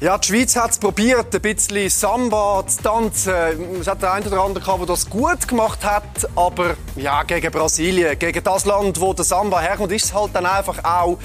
Ja, die Schweiz hat es probiert, ein bisschen Samba zu tanzen. Es hat der eine oder andere gehabt, der das gut gemacht hat, aber ja, gegen Brasilien, gegen das Land, wo der Samba herkommt, ist es halt dann einfach auch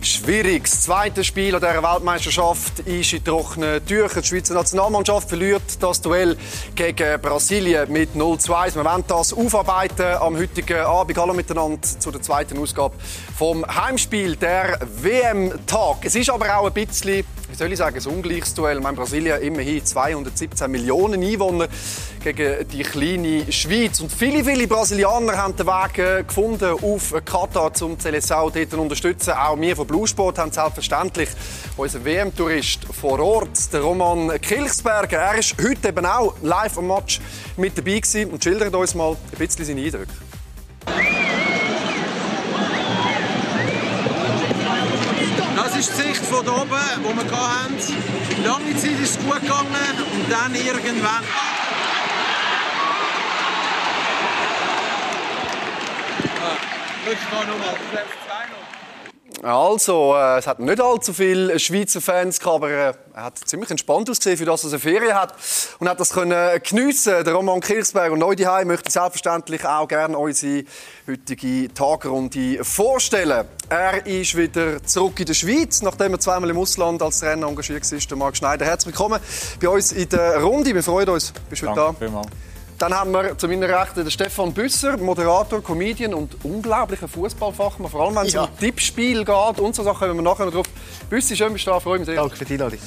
schwierig. Das zweite Spiel an dieser Weltmeisterschaft ist in trockenen Tüchern. Die Schweizer Nationalmannschaft verliert das Duell gegen Brasilien mit 0-2. Wir wollen das aufarbeiten am heutigen Abend. Hallo miteinander zu der zweiten Ausgabe vom Heimspiel der WM-Tag. Es ist aber auch ein bisschen wie soll ich sagen, ein ungleiches Duell. Mein Brasilien immerhin 217 Millionen Einwohner gegen die kleine Schweiz. Und viele, viele Brasilianer haben den Weg äh, gefunden auf Katar, um Seleção dort zu unterstützen. Auch wir von Bluesport haben selbstverständlich unseren WM-Tourist vor Ort, der Roman Kilchsberger. Er ist heute eben auch live am Match mit dabei gewesen und schildert uns mal ein bisschen seine Eindrücke. Das ist die Sicht von oben, die wir hatten. Lange Zeit ist es gut gegangen und dann irgendwann... Ah, nochmal. Also, äh, es hat nicht allzu viele Schweizer Fans gehabt, aber äh, er hat ziemlich entspannt ausgesehen, für das er eine Ferien hat und hat das können geniessen. Der Roman Kirchsberg und Neudiheim möchte selbstverständlich auch gerne unsere heutige Tagrunde vorstellen. Er ist wieder zurück in der Schweiz, nachdem er zweimal im Ausland als Trainer engagiert war. Der Marc Schneider, herzlich willkommen bei uns in der Runde. Wir freuen uns, bist du heute da. Vielmals. Dann haben wir zu meiner Rechten den Stefan Büsser, Moderator, Comedian und unglaublicher Fußballfachmann. Vor allem, wenn es ja. um Tippspiel geht und so Sachen, kommen wir nachher noch drauf. Büssi, schön bist du da, freue mich sehr. Danke für die Einladung.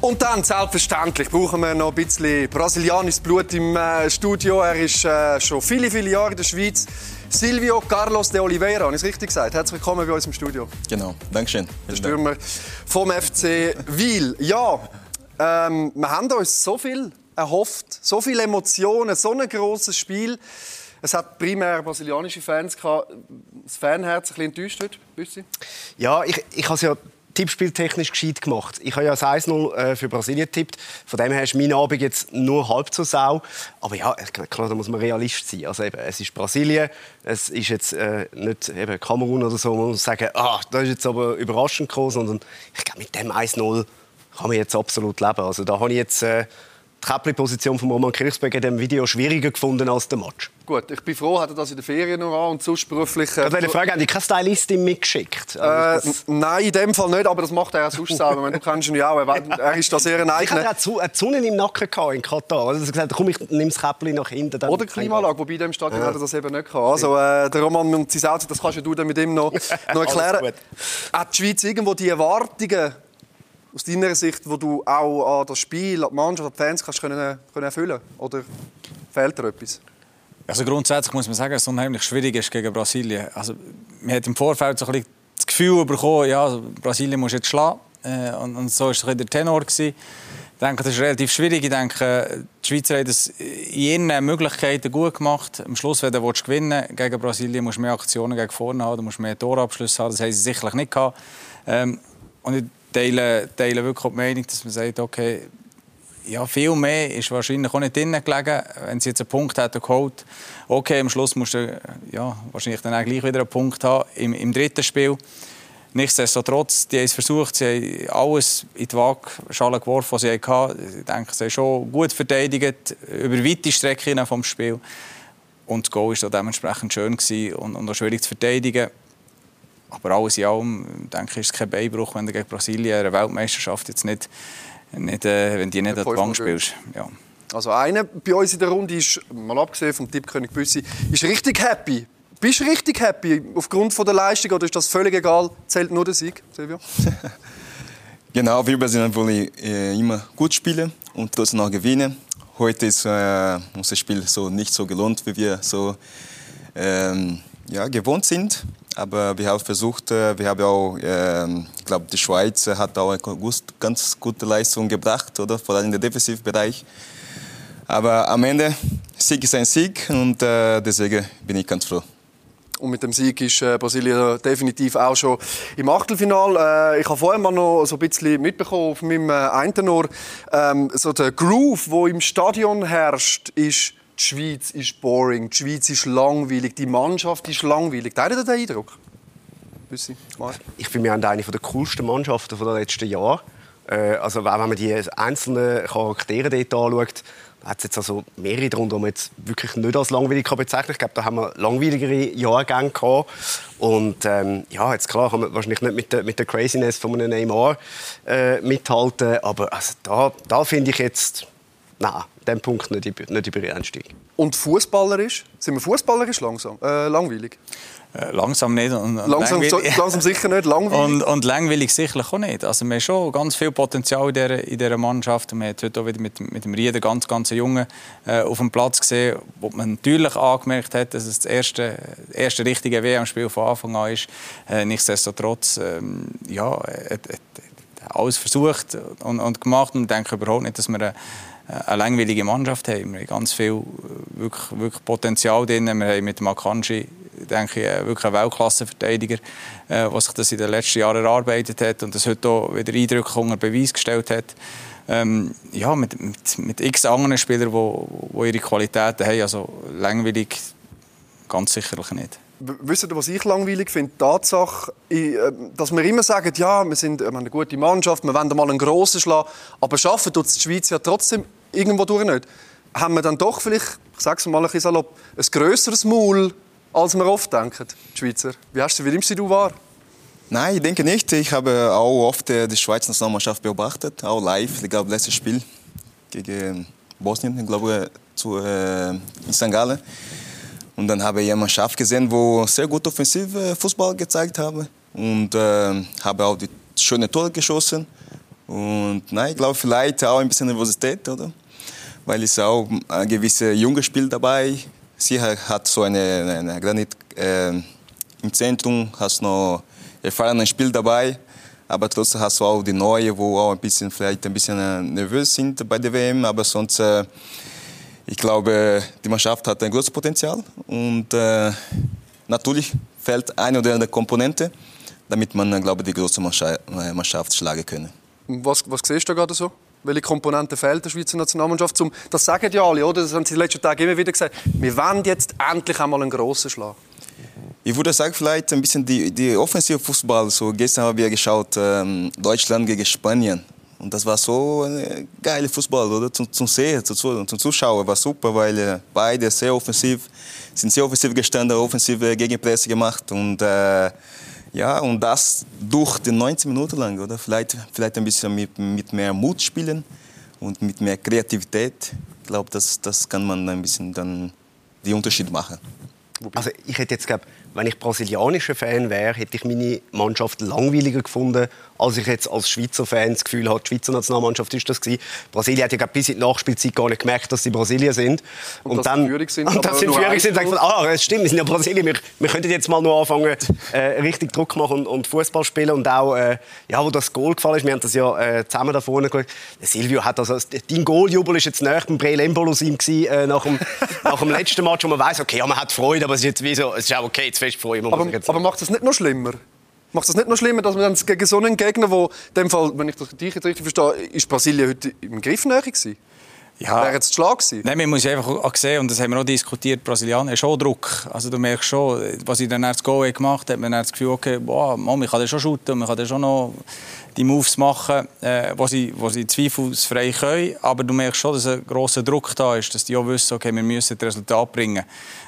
Und dann, selbstverständlich, brauchen wir noch ein bisschen brasilianisches Blut im äh, Studio. Er ist äh, schon viele, viele Jahre in der Schweiz. Silvio Carlos de Oliveira, habe ich es richtig gesagt? Herzlich willkommen bei uns im Studio. Genau, Dankeschön. Der Stürmer vom FC Wiel. Ja, ähm, wir haben uns so viel erhofft. So viele Emotionen, so ein grosses Spiel. Es hat primär brasilianische Fans gehabt. Das Fanherz ein enttäuscht heute, Ja, ich, ich habe es ja tippspieltechnisch gescheit gemacht. Ich habe ja das 1-0 äh, für Brasilien getippt. Von dem her ist mein Abend jetzt nur halb so sau. Aber ja, klar, da muss man Realist sein. Also eben, es ist Brasilien, es ist jetzt äh, nicht eben Kamerun oder so, man muss sagen, ah, das ist jetzt aber überraschend gekommen, sondern ich glaube, mit dem 1-0 kann man jetzt absolut leben. Also da habe ich jetzt... Äh, Käppli-Position von Roman Kirchberg in diesem Video schwieriger gefunden als der Match. Gut, ich bin froh, hat er das in der Ferien noch an und sonst beruflich... Äh, ich Frage, haben die keine Stylistin mitgeschickt? Also äh, nein, in dem Fall nicht, aber das macht er auch sonst selber. du kennst ihn ja auch, er ist da sehr ein eigener... Ich hatte eine Sonne im Nacken in Katar. Also er hat gesagt, komm, ich nehme das Käppli nach hinten. Oder Klimaanlage, wobei in dem Stadion ja. hat er das eben nicht gehabt. Also äh, der Roman und sein Auto, das kannst du dann mit ihm noch, noch erklären. Hat die Schweiz irgendwo die Erwartungen aus deiner Sicht, wo du auch an das Spiel, an die Mannschaft, an die Fans kannst können, können erfüllen Oder fehlt dir etwas? Also grundsätzlich muss man sagen, dass es unheimlich schwierig ist gegen Brasilien. Also, man hat im Vorfeld so ein bisschen das Gefühl bekommen, ja, Brasilien muss jetzt schlagen. Äh, und, und, so war der Tenor. Gewesen. Ich denke, das ist relativ schwierig. Ich denke, die Schweizer haben das in ihren Möglichkeiten gut gemacht. Am Schluss, wenn du gewinnen willst, gegen Brasilien, musst du mehr Aktionen gegen vorne haben, du musst mehr Torabschlüsse haben. Das haben sie sicherlich nicht gehabt. Ähm, und teile, teile wirklich die Meinung, dass man sagt, okay, ja, viel mehr ist wahrscheinlich auch nicht drin gelegen. Wenn sie jetzt einen Punkt hätten geholt, okay, am Schluss musst du ja, wahrscheinlich dann auch gleich wieder einen Punkt haben im, im dritten Spiel. Nichtsdestotrotz, die haben es versucht, sie haben alles in die Waagschale geworfen, was sie hatten. Ich denke, sie haben schon gut verteidigt, über weite Strecken vom Spiel. Und das Goal war dementsprechend schön und, und auch schwierig zu verteidigen. Aber alles in allem denke ich, ist es kein Beinbruch, wenn du gegen Brasilien eine Weltmeisterschaft jetzt nicht, nicht äh, wenn die nicht an die Wand spielst. Ja. Also einer bei uns in der Runde ist, mal abgesehen vom Tippkönig Büssi, ist richtig happy. Bist du richtig happy aufgrund von der Leistung oder ist das völlig egal? Zählt nur der Sieg, Silvio? genau, wir sind wollen äh, immer gut spielen und trotzdem noch gewinnen. Heute ist äh, unser Spiel so nicht so gelohnt, wie wir so ähm, ja, gewohnt sind. Aber wir haben versucht, äh, wir haben auch, ähm, ich glaube, die Schweiz hat auch eine ganz gute Leistung gebracht, oder? Vor allem im Defensivbereich. Aber am Ende, Sieg ist ein Sieg und äh, deswegen bin ich ganz froh. Und mit dem Sieg ist äh, Brasilien definitiv auch schon im Achtelfinal. Ich habe vorher mal noch so ein bisschen mitbekommen auf meinem äh, einen Ohr, ähm, so der Groove, wo im Stadion herrscht, ist die Schweiz ist boring, die Schweiz ist langweilig, die Mannschaft ist langweilig. Teilt ihr den Eindruck? Ich finde, wir haben eine der coolsten Mannschaften der letzten Jahre. Äh, also wenn man die einzelnen Charaktere dort anschaut, hat es jetzt also mehrere darunter, die man jetzt wirklich nicht als langweilig kann bezeichnen Ich glaube, da haben wir langweiligere Jahrgänge gehabt. Und ähm, ja, jetzt klar kann man wahrscheinlich nicht mit der, mit der Craziness von einem Neymar äh, mithalten, aber also da, da finde ich jetzt, nein, an diesem Punkt nicht, nicht übereinstimmig. Und fußballerisch? Sind wir fußballerisch langsam, äh, langweilig? Äh, langsam nicht. Und, und langsam, so, langsam, sicher nicht, langweilig. Und, und langweilig sicherlich auch nicht. Also wir haben schon ganz viel Potenzial in dieser, in dieser Mannschaft. Wir haben heute auch wieder mit, mit dem Rieder ganz, ganz Jungen äh, auf dem Platz gesehen, wo man natürlich angemerkt hat, dass es das erste, erste richtige WM-Spiel von Anfang an ist. Äh, nichtsdestotrotz, ähm, ja, alles versucht und, und gemacht und ich denke überhaupt nicht, dass wir eine, eine langweilige Mannschaft haben. Wir haben ganz viel äh, wirklich, wirklich Potenzial drin. Wir haben mit dem Akanji denke ich, wirklich ein Weltklassenverteidiger, äh, der sich das in den letzten Jahren erarbeitet hat und das heute auch wieder eindrücklich unter Beweis gestellt hat. Ähm, ja, mit, mit, mit x anderen Spielern, die ihre Qualitäten haben. Also langweilig ganz sicherlich nicht. Wisst ihr, was ich langweilig finde? Die Tatsache, äh, dass wir immer sagen, ja, wir sind wir eine gute Mannschaft, wir wollen mal einen grossen schlagen, aber schaffen tut die Schweiz ja trotzdem irgendwo durch nicht. Haben wir dann doch vielleicht, ich sage es mal ein bisschen salopp, ein grösseres Maul als wir oft denken, die Schweizer. Wie, hast du, wie nimmst du wahr? Nein, ich denke nicht. Ich habe auch oft äh, die Schweizer Nationalmannschaft beobachtet, auch live. Ich glaube, letztes Spiel gegen Bosnien, ich glaube, zu, äh, in St. Gallen. Und dann habe ich eine Mannschaft gesehen, wo sehr gut offensive Fußball gezeigt habe und äh, habe auch die schöne Tore geschossen. Und nein, ich glaube vielleicht auch ein bisschen Nervosität, oder? Weil es auch ein gewisses junges Spiel dabei Sie hat so eine, eine Granit äh, im Zentrum, hast noch erfahrene Spiel dabei, aber trotzdem hast du auch die neue, wo auch ein bisschen vielleicht ein bisschen äh, nervös sind bei der WM, aber sonst äh, ich glaube, die Mannschaft hat ein großes Potenzial und äh, natürlich fehlt eine oder andere Komponente, damit man, glaube ich, die große äh, Mannschaft schlagen können. Was, was siehst du gerade so? welche Komponente fehlt der Schweizer Nationalmannschaft. Zum, das sagen ja alle, oder? Das haben sie in den letzten Tagen immer wieder gesagt. Wir wollen jetzt endlich einmal einen grossen Schlag. Ich würde sagen, vielleicht ein bisschen die, die offensive Fußball. So, gestern haben wir geschaut, ähm, Deutschland gegen Spanien. Und das war so ein geiler Fußball, oder? Zum, zum Sehen, zum, zum Zuschauen war super, weil äh, beide sehr offensiv sind sehr offensiv gestanden, offensive Gegenpresse gemacht und äh, ja, und das durch die 90 Minuten lang, oder? Vielleicht, vielleicht ein bisschen mit, mit mehr Mut spielen und mit mehr Kreativität. Ich glaube, das, das kann man ein bisschen dann den Unterschied machen. Also ich hätte jetzt, glaub, wenn ich brasilianischer Fan wäre, hätte ich meine Mannschaft langweiliger gefunden als ich jetzt als Schweizer Fan das Gefühl habe, die Schweizer Nationalmannschaft ist das gewesen. Brasilien hat ja bis in die Nachspielzeit gar nicht gemerkt, dass sie Brasilien sind. Und, und dann Führung sind, und dass sie Führung sind, sagt ah, es stimmt, wir sind ja Brasilien, wir, wir könnten jetzt mal nur anfangen, äh, richtig Druck machen und, und Fußball spielen und auch, äh, ja, wo das Goal gefallen ist, wir haben das ja äh, zusammen da vorne geschaut. Silvio hat also, dein Goaljubel ist jetzt näher beim Breel Embolosim äh, nach, dem, nach dem letzten Match, wo man weiß, okay, ja, man hat Freude, aber es ist jetzt wie so, es ist auch okay, jetzt fest Freude. Aber, aber macht das nicht noch schlimmer? Macht das nicht noch schlimmer, dass man dann gegen so einen Gegner, wo in dem Fall, wenn ich das dich jetzt richtig verstehe, ist Brasilien heute im Griff näher gewesen? Ja. Wäre jetzt Schlag gewesen? Nein, man muss einfach auch sehen, und das haben wir auch diskutiert, Brasilianer haben schon Druck. Also du merkst schon, was ich dann das Goal gemacht habe, hat man das Gefühl, okay, boah, man kann das schon shooten, man kann das schon noch die Moves machen, äh, wo, sie, wo sie zweifelsfrei können. Aber du merkst schon, dass ein grosser Druck da ist, dass die auch wissen, okay, wir müssen das Resultat bringen.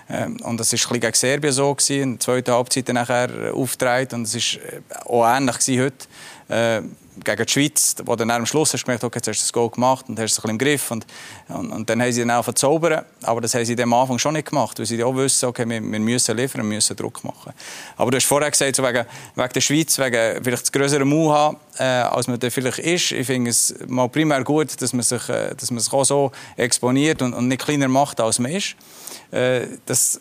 Ähm, und das war gegen Serbien so, gewesen, in der zweiten Halbzeit nachher aufgetragen. Und es war äh, auch ähnlich heute. Äh, gegen die Schweiz, wo dann am Schluss hast du gemerkt, okay, jetzt hast du das Goal gemacht und hast es ein bisschen im Griff. Und, und, und dann haben sie dann auch verzaubern. Aber das haben sie am Anfang schon nicht gemacht, weil sie auch wissen, okay, wir, wir müssen liefern, wir müssen Druck machen. Aber du hast vorher gesagt, so wegen, wegen der Schweiz, wegen vielleicht das größere Mu haben, äh, als man da vielleicht ist. Ich finde es mal primär gut, dass man sich, äh, dass man sich auch so exponiert und, und nicht kleiner macht, als man ist. Äh, das,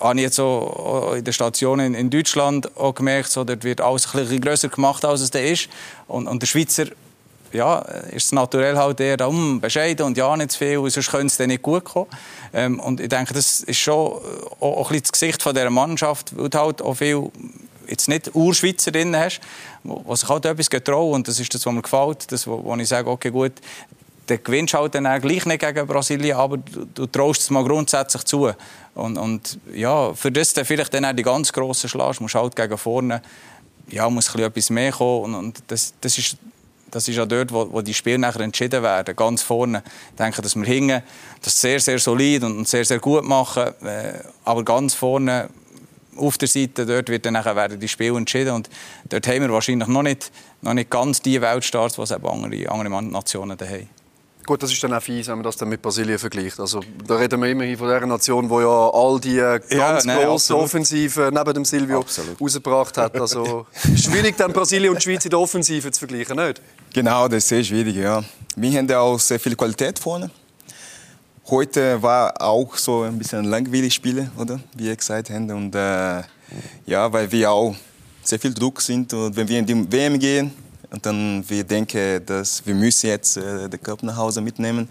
habe ich jetzt so in den Stationen in Deutschland auch gemerkt, so, dort wird alles ein bisschen grösser gemacht, als es da ist. Und, und der Schweizer ja, ist es naturell halt eher um, bescheiden und ja, nicht zu viel, sonst könnte es dann nicht gut kommen. Ähm, und ich denke, das ist schon auch, auch ein das Gesicht von dieser Mannschaft, weil du halt auch viel jetzt nicht Urschweizer drin hast, die sich halt etwas getrauen und das ist das, was mir gefällt, das, wo, wo ich sage, okay, gut, dann gewinnst halt dann gleich nicht gegen Brasilien, aber du, du traust es mal grundsätzlich zu. Und, und ja, für das dann vielleicht dann auch die ganz grossen Schlag, musst halt gegen vorne, ja, muss ein etwas mehr kommen und, und das, das ist das ist ja dort, wo, wo die Spiele nachher entschieden werden, ganz vorne. Ich denke, dass wir hingen, das sehr, sehr solid und sehr, sehr gut machen, äh, aber ganz vorne auf der Seite, dort wird dann nachher werden die Spiele entschieden und dort haben wir wahrscheinlich noch nicht, noch nicht ganz die Weltstarts, die andere, andere Nationen haben. Gut, das ist dann auch fies, wenn man das dann mit Brasilien vergleicht. Also, da reden wir immerhin von der Nation, die ja all die äh, ganz ja, grossen Offensiven neben dem Silvio absolut. rausgebracht hat. Also schwierig, dann Brasilien und die Schweiz in der Offensive zu vergleichen, nicht? Genau, das ist sehr schwierig, ja. Wir haben auch sehr viel Qualität vorne. Heute war auch so ein bisschen ein langweilig Spiel, oder? Wie ihr gesagt habt. Und äh, ja, weil wir auch sehr viel Druck sind und wenn wir in die WM gehen, und dann wir denken, dass wir müssen jetzt äh, den Cup nach Hause mitnehmen.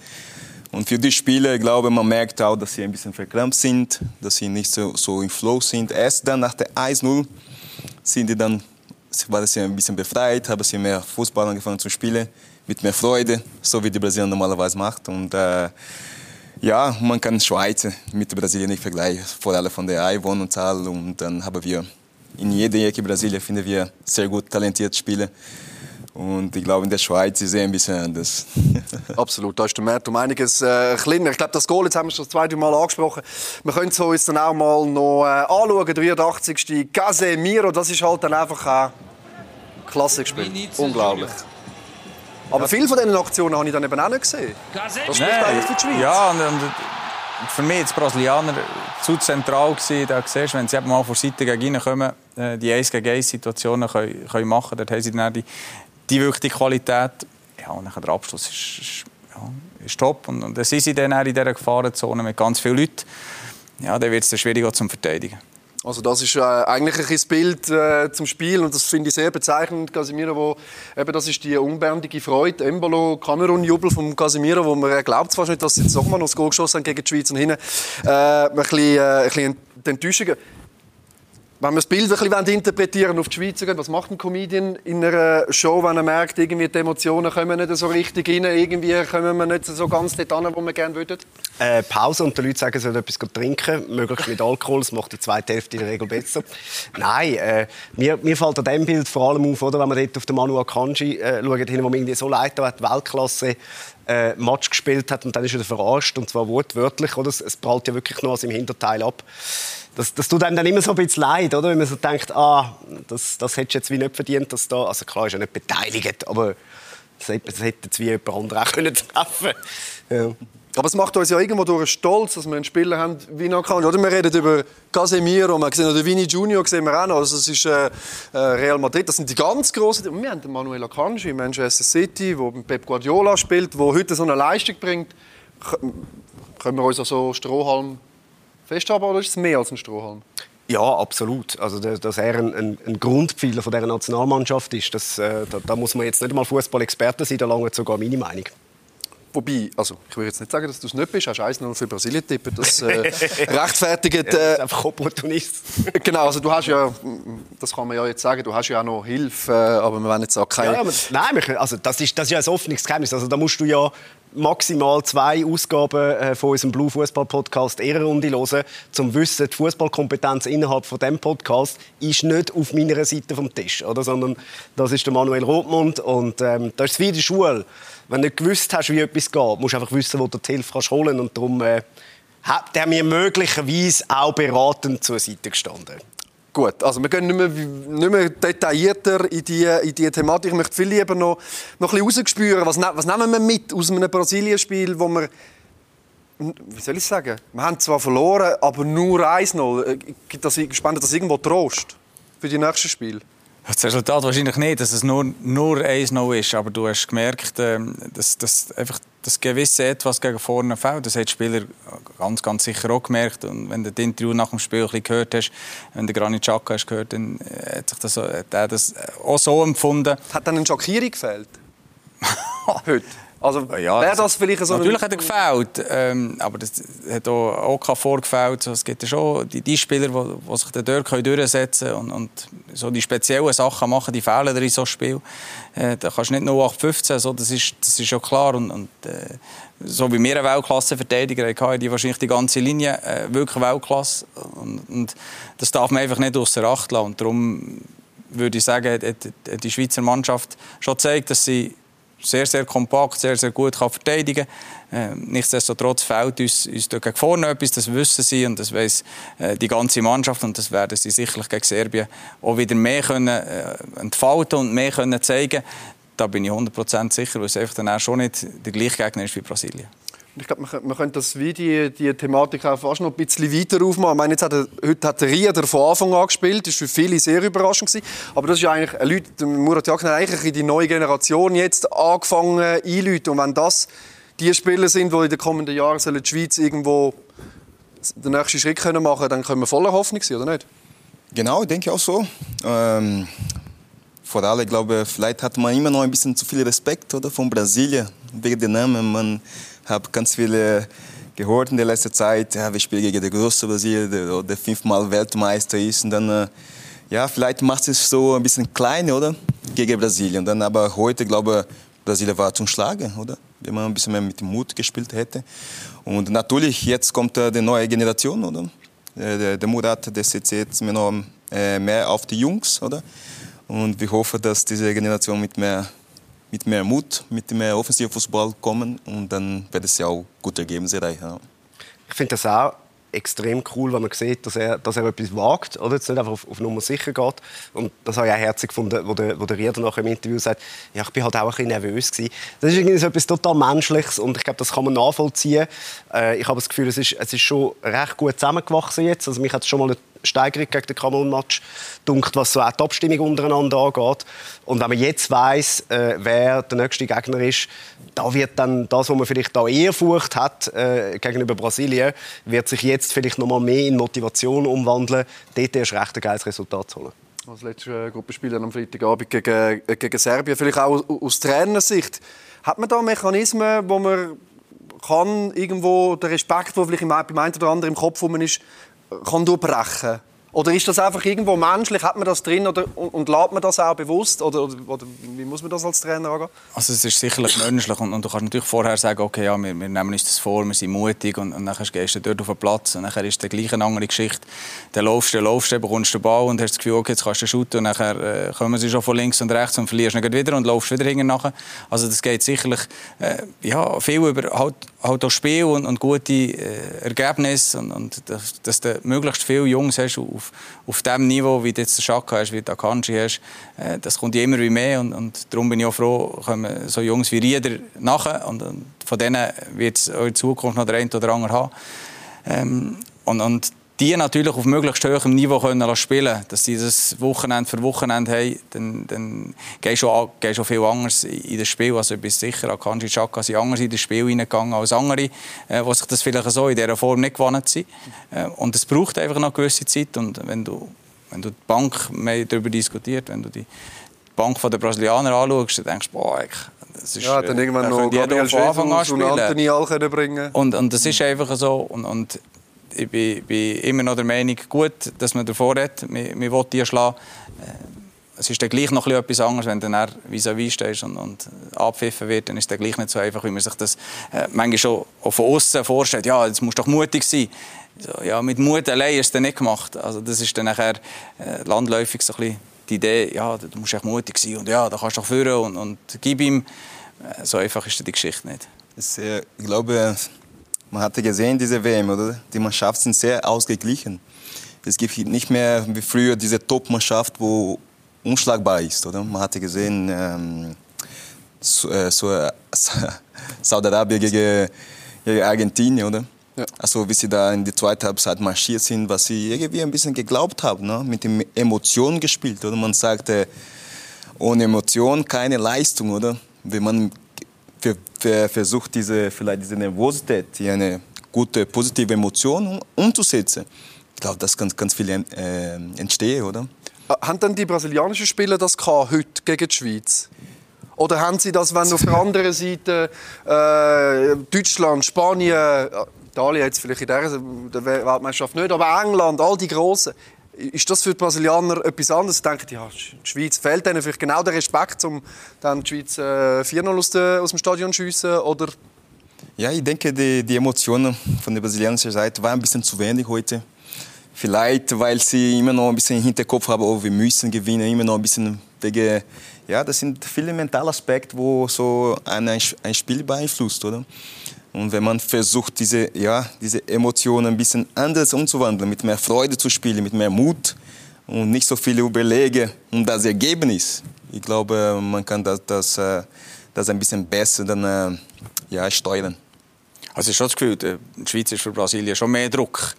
Und für die Spieler, glaube, man merkt auch, dass sie ein bisschen verkrampft sind, dass sie nicht so, so im Flow sind. Erst dann nach der 1-0 sind die dann, waren sie ein bisschen befreit, haben sie mehr Fußball angefangen zu spielen, mit mehr Freude, so wie die Brasilien normalerweise macht. Und äh, ja, man kann Schweiz mit Brasilien nicht vergleichen, vor allem von der Einwohnerzahl. Und dann haben wir in jeder Ecke Brasilien finden wir sehr gut talentierte Spieler. Und ich glaube, in der Schweiz ist es ein bisschen anders. Absolut, da ist der Markt um einiges äh, kleiner. Ich glaube, das Goal, jetzt haben wir es schon das zweite Mal angesprochen. Wir können es uns dann auch mal noch äh, anschauen. Der 83. Casemiro, das ist halt dann einfach ein klasse gespielt. Unglaublich. Aber viele von diesen Aktionen habe ich dann eben auch nicht gesehen. Das spricht eigentlich für die Schweiz. Ja, und, und für mich die Brasilianer zu zentral gewesen. Da siehst du, wenn sie mal vor Seite gegen kommen, äh, die 1 gegen 1 Situationen können, können machen, dort haben sie dann die die wirkliche Qualität. Ja, und der Abschluss ist, ist, ja, ist top. Und, und dann sie dann auch in dieser Gefahrenzone mit ganz vielen Leuten. Ja, dann wird es schwieriger zum Verteidigen. Also das ist äh, eigentlich ein Bild äh, zum Spiel und das finde ich sehr bezeichnend, Casemiro, wo eben das ist die unbändige Freude, Embolo, Kamerun-Jubel von Casemiro, wo man äh, glaubt fast nicht, dass sie jetzt nochmal noch das Goal geschossen haben gegen die Schweiz und hinten äh, ein bisschen, äh, ein bisschen Enttäuschungen. Wenn wir das Bild ein bisschen interpretieren auf die Schweiz was macht ein Comedian in einer Show, wenn er merkt, irgendwie die Emotionen kommen nicht so richtig rein, irgendwie kommen wir nicht so ganz dort an, wo wir gerne würden? Äh, Pause und die Leute sagen, sie sollen etwas trinken, möglichst mit Alkohol, das macht die zweite Hälfte in der Regel besser. Nein, äh, mir, mir fällt an diesem Bild vor allem auf, oder, wenn man dort auf den Manu Akanji äh, schaut, wo man irgendwie so leid hat, Weltklasse äh, Match gespielt hat und dann ist er verarscht, und zwar wortwörtlich, oder? Es, prallt ja wirklich nur aus dem Hinterteil ab das, das tut einem dann immer so ein bisschen leid, oder? Wenn man so denkt, ah, das, das hättest du jetzt wie nicht verdient, dass da, also klar ist er nicht beteiligt, aber das, das hätte jetzt wie jemand anderes auch können treffen ja. Aber es macht uns ja irgendwo durch stolz, dass wir einen Spieler haben wie Nakanji. Oder wir reden über Casemiro, wir sehen, oder Vini Junior sehen wir auch noch. Also das ist äh, äh, Real Madrid, das sind die ganz großen. Und wir haben den Manuel Akanji in Manchester City, der Pep Guardiola spielt, der heute so eine Leistung bringt. Können wir uns auch so Strohhalm festhalten oder ist es mehr als ein Strohhalm? Ja, absolut. Also, dass er ein, ein, ein Grundpfeiler von dieser Nationalmannschaft ist, das, äh, da, da, muss man jetzt nicht mal Fußballexperte sein, da lange sogar meine Meinung. Wobei, also ich würde jetzt nicht sagen, dass du es nicht bist. Hast 1-0 für Brasilien tippen. Das äh, rechtfertigt. Äh, ja, einfach Opportunist. genau, also du hast ja, das kann man ja jetzt sagen, du hast ja auch noch Hilfe, äh, aber wir wollen jetzt auch keine. Ja, nein, also das ist, das ist ja ein offenes Geheimnis. Also da musst du ja maximal zwei Ausgaben äh, von unserem Blue Fußball Podcast Ehrenrunde hören, um zu wissen, die Fußballkompetenz innerhalb von dem Podcast ist nicht auf meiner Seite vom Tisch, oder? sondern das ist der Manuel Rothmund und ähm, das ist wie der Schule. Wenn du nicht gewusst hast, wie etwas geht, musst du einfach wissen, wo du die Hilfe kannst holen und darum äh, hat er mir möglicherweise auch beratend zur Seite gestanden. Gut, also wir gehen nicht mehr, nicht mehr detaillierter in diese in die Thematik. Ich möchte viel lieber noch, noch ein bisschen rausspüren, was, ne-, was nehmen wir mit aus einem Brasilien-Spiel, wo wir wie soll ich sagen? Wir haben zwar verloren, aber nur 1-0. Äh, spendet das irgendwo Trost für die nächsten Spiele? Das Resultat wahrscheinlich nicht, dass es nur, nur 1-0 ist, aber du hast gemerkt, ähm, dass, dass einfach das gewisse Etwas gegen vorne fällt. Das hat der Spieler ganz, ganz sicher auch gemerkt. Und wenn du das Interview nach dem Spiel ein gehört hast, wenn du Granit Xhaka hast gehört, dann äh, hat sich das, hat er das auch so empfunden. Hat dann eine Schockierung gefehlt? Heute? Also ja, wäre das vielleicht so Natürlich hat er gefällt, ähm, aber das hat auch OK vorgefällt. Es gibt ja schon die, die Spieler, die, die sich dort durchsetzen können und, und so die speziellen Sachen machen, die fehlen in so einem Spiel. Äh, da kannst du nicht nur 8-15, so, das, ist, das ist schon klar. Und, und äh, so wie wir einen Weltklasse-Verteidiger hatten, die wahrscheinlich die ganze Linie äh, wirklich Weltklasse. Und, und, das darf man einfach nicht außer Acht lassen. Und darum würde ich sagen, hat die Schweizer Mannschaft schon gezeigt, dass sie sehr, sehr kompakt, sehr, sehr gut kann verteidigen kann. Äh, nichtsdestotrotz fehlt uns, uns gegen vorne etwas, das wissen sie und das weiß äh, die ganze Mannschaft und das werden sie sicherlich gegen Serbien auch wieder mehr können, äh, entfalten und mehr können zeigen Da bin ich 100% sicher, weil es einfach dann auch schon nicht der gleiche Gegner ist wie Brasilien. Ich glaube, man, könnte das wie die, die Thematik auch fast noch ein bisschen weiter aufmachen. Ich meine, jetzt hat er, heute hat der Rieder von Anfang an gespielt. Das war für viele sehr überraschend. Gewesen. Aber das ist eigentlich, Leute, Murat Yakin hat eigentlich in die neue Generation jetzt angefangen einzuläuten. Und wenn das die Spieler sind, die in den kommenden Jahren die Schweiz irgendwo den nächsten Schritt machen können, dann können wir voller Hoffnung sein, oder nicht? Genau, ich denke auch so. Ähm, vor allem, ich glaube, vielleicht hat man immer noch ein bisschen zu viel Respekt oder, von Brasilien wegen der Namen. Man habe ganz viele gehört in der letzten Zeit, ja, wir spielen gegen den großen Brasilien, der, der fünfmal Weltmeister ist. Und dann, äh, ja, vielleicht macht es so ein bisschen klein, oder? Gegen Brasilien. Dann, aber heute, glaube ich, Brasilien war zum Schlagen, oder? Wenn man ein bisschen mehr mit Mut gespielt hätte. Und natürlich, jetzt kommt äh, die neue Generation, oder? Äh, der, der Murat, der setzt jetzt mehr auf die Jungs, oder? Und wir hoffen, dass diese Generation mit mehr mit mehr Mut, mit mehr Offensivfußball kommen und dann wird es ja auch gute Ergebnisse erreichen. Ich finde das auch extrem cool, wenn man sieht, dass er, dass er etwas wagt, oder jetzt nicht einfach auf, auf Nummer sicher geht. Und das habe ich auch herzlich gefunden, wo der, wo der Rieder nachher im Interview sagt, ja, ich bin halt auch ein bisschen nervös gewesen. Das ist etwas total Menschliches und ich glaube, das kann man nachvollziehen. Äh, ich habe das Gefühl, es ist, es ist schon recht gut zusammengewachsen jetzt. Also mich hat schon mal Steigerung gegen den Kamerun-Match dunkt, was so auch die Abstimmung untereinander angeht. Und wenn man jetzt weiß, äh, wer der nächste Gegner ist, da wird dann das, was man vielleicht da Ehrfurcht hat äh, gegenüber Brasilien, wird sich jetzt vielleicht noch mal mehr in Motivation umwandeln, dort erst recht ein geiles Resultat zu holen. Das letzte Gruppenspiel am Freitagabend gegen, äh, gegen Serbien, vielleicht auch aus Trainersicht. Hat man da Mechanismen, wo man kann irgendwo den Respekt, der vielleicht beim einen oder anderen im Kopf ist, kann durchbrechen oder ist das einfach irgendwo menschlich? Hat man das drin oder, und, und lädt man das auch bewusst? Oder, oder, oder, wie muss man das als Trainer angehen? Also es ist sicherlich menschlich und, und, du kannst natürlich vorher sagen, okay, ja, wir, wir nehmen uns das vor, wir sind mutig und, und dann gehst du dort auf den Platz und dann ist die gleiche eine andere Geschichte. Dann laufst du, laufst du, bekommst den Ball und hast das Gefühl, okay, jetzt kannst du shooten und dann äh, kommen sie schon von links und rechts und verlierst dann wieder und laufst wieder hinten nachher. Also das geht sicherlich äh, ja, viel über halt, halt auch Spiel und, und gute äh, Ergebnisse und, und dass, dass du möglichst viele Jungs hast auf, auf dem Niveau, wie du jetzt den hast, wie du Akanji hast. Äh, das kommt immer wie mehr und, und darum bin ich auch froh, kommen so Jungs wie Rieder nachher und, und von denen wird es in Zukunft noch der eine oder andere haben. Ähm, und, und die natürlich auf möglichst hohem Niveau können spielen dass sie das Wochenende für Wochenende haben, dann, dann gehst du gehst viel anders in das Spiel. Also ich bin sicher, Akanji Chaka sind anders in das Spiel hineingegangen als andere, äh, die sich das vielleicht so in dieser Form nicht gewohnt sind. Äh, und es braucht einfach noch eine gewisse Zeit. Und wenn du, wenn du die Bank mehr darüber diskutiert, wenn du die Bank der Brasilianer anschaust, dann denkst du, boah, das ist, ja, dann irgendwann noch Gabriel spielen. Und Anthony All bringen und, und das ist einfach so. Und, und ich bin, bin, immer noch der Meinung, gut, dass man davor hat, man, man will die schlagen. Äh, es ist dann gleich noch etwas anderes, wenn du dann vis-à-vis stehst und, und abpfiffen wird, dann ist es gleich nicht so einfach, wie man sich das äh, manchmal schon von außen vorstellt. Ja, jetzt musst du doch mutig sein. So, ja, mit Mut allein ist es dann nicht gemacht. Also das ist dann nachher äh, landläufig so ein bisschen die Idee, ja, du musst echt mutig sein und ja, da kannst du doch führen und, und gib ihm. Äh, so einfach ist die Geschichte nicht. Das, äh, ich glaube, man hatte gesehen, diese WM, oder? Die Mannschaften sind sehr ausgeglichen. Es gibt nicht mehr wie früher diese Top-Mannschaft, wo unschlagbar ist, oder? Man hatte gesehen, ähm, so, äh, so äh, Saudi-Arabien gegen, gegen Argentinien, oder? Ja. Also wie sie da in die zweite Halbzeit marschiert sind, was sie irgendwie ein bisschen geglaubt haben, ne? mit den Emotionen gespielt, oder? Man sagte, ohne Emotion keine Leistung, oder? Wenn man versucht, diese, vielleicht diese Nervosität in eine gute, positive Emotion umzusetzen. Ich glaube, das kann ganz viel äh, entstehen, oder? Äh, haben denn die brasilianischen Spieler das heute gegen die Schweiz? Oder haben sie das, wenn auf der anderen Seite äh, Deutschland, Spanien, äh, Italien jetzt vielleicht in der Weltmeisterschaft nicht, aber England, all die Großen, ist das für die Brasilianer etwas anderes? Sie denken, ja, die Schweiz fehlt ihnen vielleicht genau der Respekt, um dann die Schweiz äh, 4-0 aus, aus, dem Stadion zu schiessen? Oder? Ja, ich denke, die, die Emotionen von der brasilianischen Seite waren ein bisschen zu wenig heute. Vielleicht, weil sie immer noch ein bisschen im Hinterkopf haben, oh, wir müssen gewinnen, immer noch ein bisschen denke, ja, das sind viele mentale Aspekte, wo so ein, ein Spiel beeinflusst, oder? Und wenn man versucht, diese, ja, diese Emotionen ein bisschen anders umzuwandeln, mit mehr Freude zu spielen, mit mehr Mut und nicht so viele Überlege um das Ergebnis, ich glaube, man kann das, das, äh, das ein bisschen besser dann, äh, ja, steuern. Also ich habe das Gefühl, die Schweiz ist für Brasilien schon mehr Druck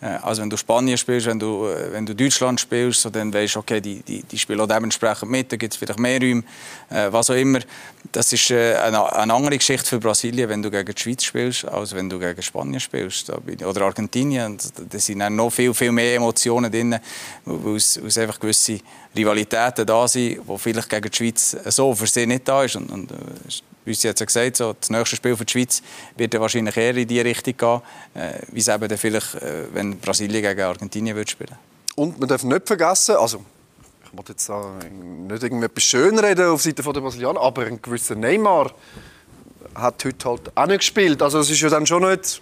also wenn du Spanien spielst, wenn du, äh, wenn du Deutschland spielst, so dann weißt du, okay, die, die, die spielen auch dementsprechend mit, da gibt es vielleicht mehr Räume, äh, was auch immer. Das ist äh, eine, eine, andere Geschichte für Brasilien, wenn du gegen die Schweiz spielst, als wenn du gegen Spanien spielst oder Argentinien. Da sind dann noch viel, viel mehr Emotionen drin, weil es, einfach gewisse Rivalitäten da sind, die vielleicht gegen die Schweiz so für sie nicht da ist. Und, und, äh, uns jetzt gesagt, so, das nächste Spiel für die Schweiz wird dann wahrscheinlich eher in die Richtung gehen, äh, wie es eben dann vielleicht, äh, wenn Brasilien gegen Argentinien wird spielen. Und man darf nicht vergessen, also ich wollte jetzt nicht irgendetwas schön reden auf Seite der Brasilianer, aber ein gewisser Neymar hat heute halt auch nicht gespielt. Also es ist ja dann schon nicht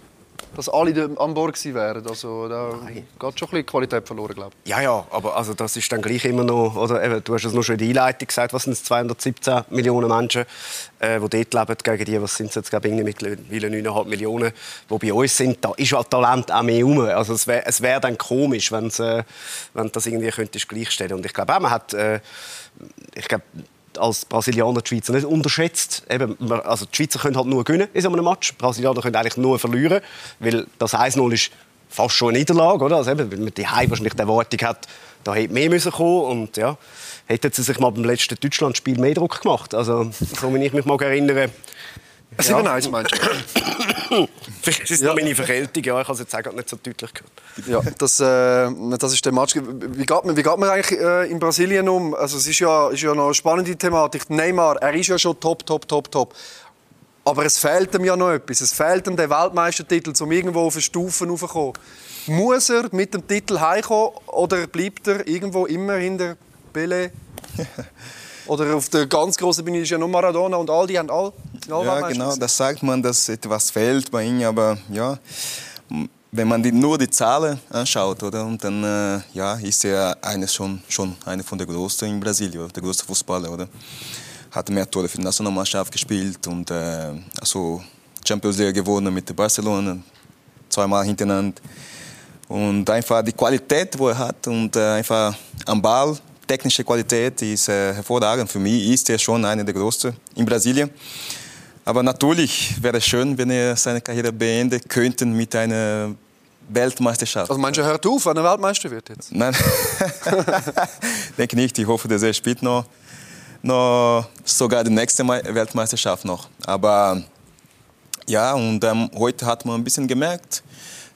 dass alle an Bord gewesen wären. Also da Nein. geht schon ein bisschen Qualität verloren, glaube ich. Ja, ja, aber also das ist dann gleich immer noch, oder eben, du hast es noch schon in der Einleitung gesagt, was sind es 217 Millionen Menschen, äh, die dort leben, gegen die, was sind es jetzt, glaube ich, mittlerweile 9,5 Millionen, die bei uns sind. Da ist halt Talent auch mehr rum. Also es wäre wär dann komisch, wenn äh, wenn das irgendwie könntest gleichstellen. Und ich glaube auch, man hat, äh, ich glaube, als Brasilianer die Schweizer nicht unterschätzt. Eben, also die Schweizer können halt nur gewinnen in so einem Match. Die Brasilianer können eigentlich nur verlieren, weil das 1-0 ist fast schon eine Niederlage, oder? Also eben, weil man die Heim wahrscheinlich die Erwartung hat, da hätte mehr müssen kommen und ja, hätten sie sich mal beim letzten Deutschlandspiel mehr Druck gemacht. Also so wie ich mich mal erinnere, 7-1 meinst du? Vielleicht ist es ja. meine Verkältung, ja, ich habe es jetzt auch nicht so deutlich gehört. Ja, das, äh, das ist der Match. Wie geht man, wie geht man eigentlich äh, in Brasilien um? Also, es ist ja, ist ja noch eine spannende Thematik. Neymar, er ist ja schon top, top, top, top. Aber es fehlt ihm ja noch etwas. Es fehlt ihm der Weltmeistertitel, um irgendwo auf eine Stufe raufzukommen. Muss er mit dem Titel heimkommen oder bleibt er irgendwo immer hinter Pele? Oder auf der ganz großen Bühne ist ja nur Maradona und all die haben all, all Ja, genau, das sagt man, dass etwas fehlt bei ihm, aber ja, wenn man die, nur die Zahlen anschaut, oder, und dann äh, ja, ist er eines schon, schon einer von der größten in Brasilien, der größte Fußballer, oder? Hat mehr Tore für die Nationalmannschaft gespielt und äh, also Champions League gewonnen mit Barcelona, zweimal hintereinander. Und einfach die Qualität, die er hat und äh, einfach am Ball technische Qualität ist äh, hervorragend. Für mich ist er schon einer der größten in Brasilien. Aber natürlich wäre es schön, wenn er seine Karriere beenden könnte mit einer Weltmeisterschaft. Also er hört auf, wenn er Weltmeister wird jetzt? Nein, denke nicht. Ich hoffe, dass er spielt noch, noch sogar die nächste Weltmeisterschaft noch. Aber ja, und ähm, heute hat man ein bisschen gemerkt,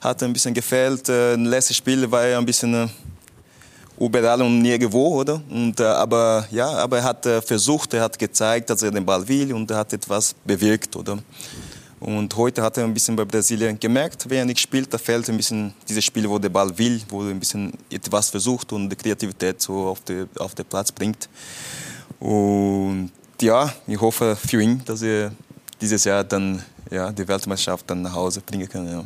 hat ein bisschen gefällt. Äh, letztes Spiel war ein bisschen äh, überall und nirgendwo, oder? Und, äh, aber ja, aber er hat äh, versucht, er hat gezeigt, dass er den Ball will und er hat etwas bewirkt, oder? Und heute hat er ein bisschen bei Brasilien gemerkt, wenn er nicht spielt, da fehlt ein bisschen dieses Spiel, wo der Ball will, wo er ein bisschen etwas versucht und die Kreativität so auf, die, auf den Platz bringt. Und ja, ich hoffe für ihn, dass er dieses Jahr dann ja, die Weltmeisterschaft dann nach Hause bringen kann. Ja.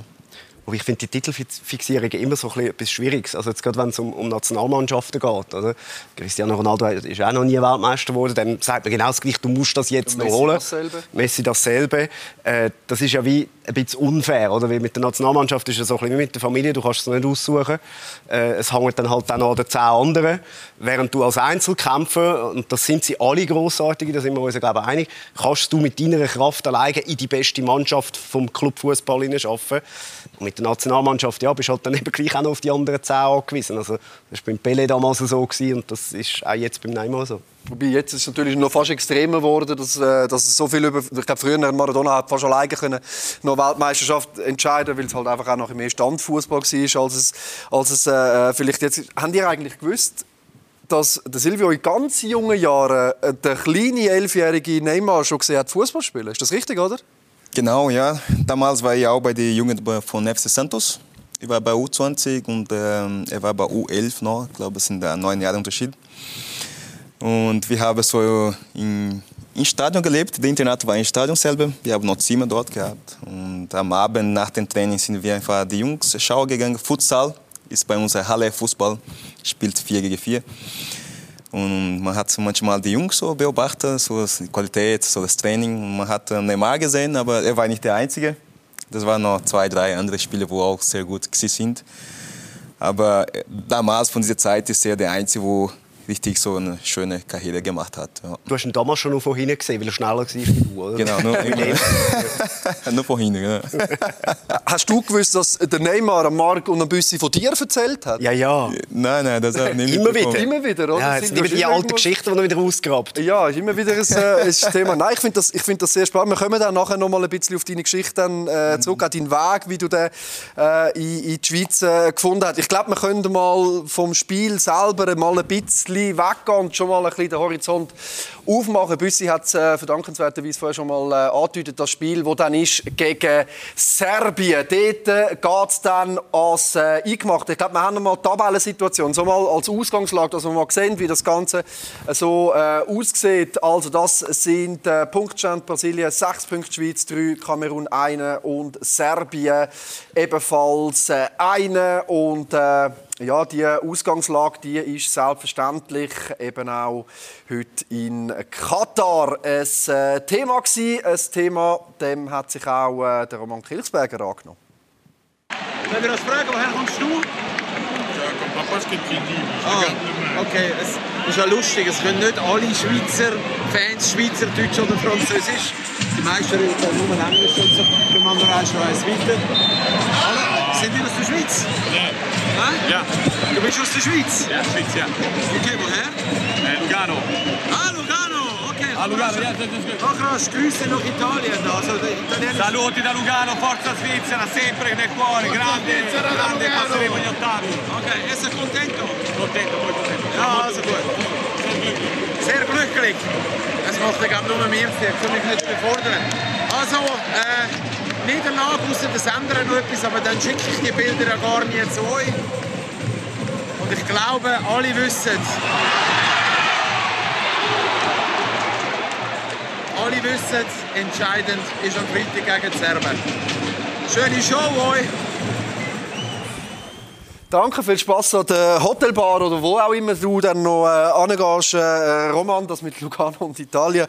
Aber ich finde die Titelfixierungen immer so ein etwas Schwieriges. Also jetzt gerade wenn es um, um, Nationalmannschaften geht. Oder? Cristiano Ronaldo ist auch noch nie Weltmeister geworden. Dann sagt man genau das Gleiche, du musst das jetzt noch holen. Dasselbe. Messi dasselbe. Äh, das ist ja wie ein bisschen unfair, oder? Weil mit der Nationalmannschaft ist es so ein bisschen wie mit der Familie, du kannst es nicht aussuchen. Äh, es hängt dann halt auch an den zehn anderen. Während du als Einzelkämpfer, und das sind sie alle grossartig, da sind wir uns, glaube ich, einig, kannst du mit deiner Kraft alleine in die beste Mannschaft vom Clubfußball schaffen. Und mit der Nationalmannschaft, ja, bist halt dann eben gleich auch noch auf die anderen zehn angewiesen. Also, das war beim Pele damals so gewesen, und das ist auch jetzt beim Neymar so. Wobei jetzt ist es natürlich noch fast extremer geworden, dass, äh, dass es so viel über... Ich glaube, früher Maradona hat fast alleine können noch Weltmeisterschaft entscheiden, weil es halt einfach auch noch mehr Standfußball war, als es, als es äh, vielleicht jetzt... Haben ihr eigentlich gewusst, dass der Silvio in ganz jungen Jahren äh, der kleine elfjährige Neymar schon gesehen hat Fußball spielen? Ist das richtig, oder? Genau, ja. Damals war ich auch bei den Jugend von FC Santos. Ich war bei U20 und äh, er war bei U11 noch. Ich glaube, es sind neun Jahre Unterschied. Und wir haben so im, im Stadion gelebt. Der Internat war im Stadion selber. Wir haben noch Zimmer dort gehabt. Und am Abend nach dem Training sind wir einfach die Jungs schauen gegangen. Futsal ist bei uns Halle Fußball, spielt 4 gegen 4. Und man hat manchmal die Jungs so beobachtet, so die Qualität, so das Training. Man hat Neymar gesehen, aber er war nicht der Einzige. Das waren noch zwei, drei andere Spiele, wo auch sehr gut sind. Aber damals von dieser Zeit ist er der Einzige, wo richtig so eine schöne Karriere gemacht hat. Ja. Du hast ihn damals schon von hinten gesehen, weil er schneller war als du, oder? Genau, nur, nur von hinten. Ja. Hast du gewusst, dass der Neymar Marc und ein bisschen von dir erzählt hat? Ja, ja. Nein, nein, das hat nicht Immer wieder. Immer wieder, oder? Ja, Sind immer das die alten irgendwo- Geschichten, die er wieder ausgrabt. Ja, ist immer wieder ein, äh, ein Thema. Nein, ich finde das, ich find das sehr spannend. Wir kommen dann nachher noch mal ein bisschen auf deine Geschichte dann, äh, zurück, auch deinen Weg, wie du den äh, in, in die Schweiz äh, gefunden hast. Ich glaube, wir können mal vom Spiel selber mal ein bisschen weggehen und schon mal ein bisschen den Horizont aufmachen. Büssi hat es äh, verdankenswerterweise vorher schon mal äh, angedeutet, das Spiel, das dann ist gegen Serbien. Dort äh, geht es dann als äh, eingemacht. Ich glaube, wir haben mal die Tabellensituation, so mal als Ausgangslage, dass wir mal sehen, wie das Ganze äh, so äh, aussieht. Also das sind äh, Punktstand Brasilien 6 Punkte, Schweiz 3, Kamerun 1 und Serbien ebenfalls äh, 1. Und äh, ja, die Ausgangslage die ist selbstverständlich eben auch heute in Katar ein äh, Thema gewesen. Ein Thema, dem hat sich auch äh, der Roman Kilchsberger angenommen. Darf ich das fragen, woher kommst du? Ah, okay, es ist ja lustig, es können nicht alle Schweizer Fans Schweizerdeutsch oder Französisch. Die meisten reden nur Englisch und so. Mann reist noch eins weiter. Alle, sind die aus der Schweiz? Ja. Ja, Du bist aus der Schweiz? ja, Schweiz, ja. Okay, woher? Eh, Lugano. Ah, Lugano, okay. Ah, Lugano, ja, das ist gut. Oh krass, Grüße nach Italien. Also, der Italiener Saluti da Lugano, forza Svizzera, sempre nel cuore, grande, Svizzera grande, passeremo gli ottavi. Okay, ist er contento? Contento, molto contento. Ja, also gut. Sehr glücklich. Das macht glaube nur mir, ich kann mich nicht überfordern. Also, äh, Niederlage außer der Sender noch etwas, aber dann schicke ich die Bilder ja gar nie zu euch. Und ich glaube, alle wissen, alle wissen, entscheidend ist am Freitag gegen die Serben. Schöne Show euch! Danke, viel Spaß an der Hotelbar oder wo auch immer du dann noch äh, hingehst. Äh, Roman, das mit Lugano und Italien.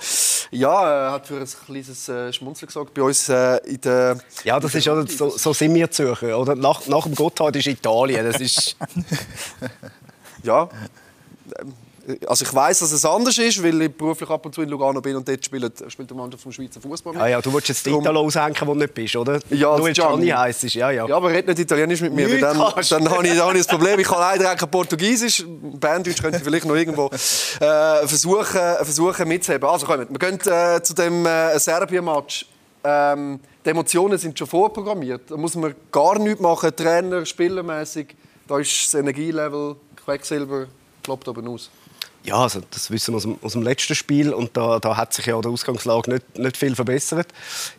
Ja, äh, hat für ein kleines äh, Schmunzeln gesagt bei uns äh, in der... Ja, das ist, oder, so, so sind wir Zürcher. Oder? Nach, nach dem Gotthard ist Italien. Das ist, Ja. Also ich weiß, dass es anders ist, weil ich beruflich ab und zu in Lugano bin und dort spielt, spielt die Mannschaft vom Schweizer Fußball mit. ah, ja, du willst jetzt Italo aushängen, wo du nicht bist, oder? Ja, Nur Gianni. Heisst. Ja, ja. Ja, aber red nicht Italienisch mit mir, weil dann, dann habe ich, dann habe ich das Problem. Ich kann leider kein Portugiesisch. Berndeutsch könnte ich vielleicht noch irgendwo äh, versuchen, versuchen mitzuheben. Also kommen, wir gehen äh, zu dem äh, Serbien-Match. Ähm, die Emotionen sind schon vorprogrammiert. Da muss man gar nichts machen, Trainer, spielermäßig. Da ist das Energielevel, Quecksilber, kloppt oben aus. Ja, also das wissen wir aus dem, aus dem letzten Spiel und da, da hat sich ja die Ausgangslage nicht, nicht viel verbessert.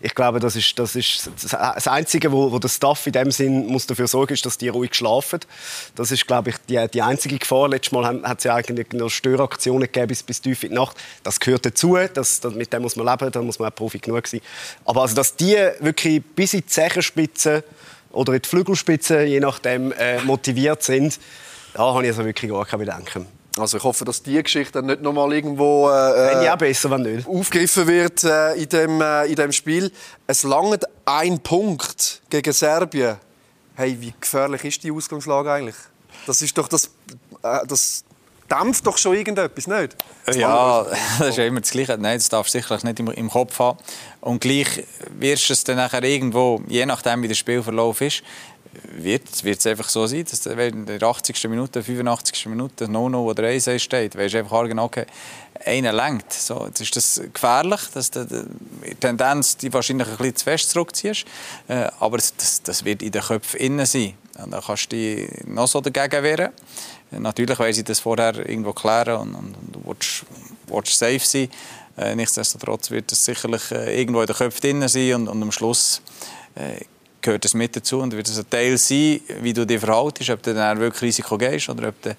Ich glaube, das ist das, ist das Einzige, wo, wo der Staff in dem Sinn muss dafür sorgen, ist, dass die ruhig schlafen. Das ist, glaube ich, die, die einzige Gefahr. Letztes Mal haben- hat es ja eigentlich noch Störaktionen gegeben bis, bis tief in die Nacht. Das gehört dazu, das, mit dem muss man leben, da muss man auch Profi genug sein. Aber also, dass die wirklich bis in die Zehenspitze oder in die Flügelspitze, je nachdem, äh, motiviert sind, da habe ich also wirklich gar keine Bedenken. Also ich hoffe, dass die Geschichte dann nicht noch mal irgendwo äh, ich äh, besser, wenn nicht. aufgegriffen wird äh, in, dem, äh, in dem Spiel. Es langt ein Punkt gegen Serbien. Hey, wie gefährlich ist die Ausgangslage eigentlich? Das ist doch das, äh, das dämpft doch schon irgendetwas, nicht? Ja, das ist ja immer das Gleiche. Nein, das darfst du sicherlich nicht im, im Kopf haben. Und gleich wirst du es dann nachher irgendwo, je nachdem wie der Spielverlauf ist, wird wird es einfach so sein, dass wenn in der 80. Minute, 85. Minute No-No oder 1 steht, weisst du einfach genau, okay, einer lenkt. So, jetzt ist das gefährlich, dass du die Tendenz die wahrscheinlich ein bisschen zu fest zurückziehst. Äh, aber das, das, wird in den Köpfen innen sein. Und da kannst du dich noch so dagegen wehren. Natürlich wollen sie das vorher irgendwo klären und, und, und du willst safe sein. Äh, nichtsdestotrotz wird das sicherlich äh, irgendwo in den Köpfen drin sein und, und am Schluss äh, gehört das mit dazu und wird es ein Teil sein, wie du dich verhaltest, ob du dann wirklich Risiko gehst oder ob du, äh,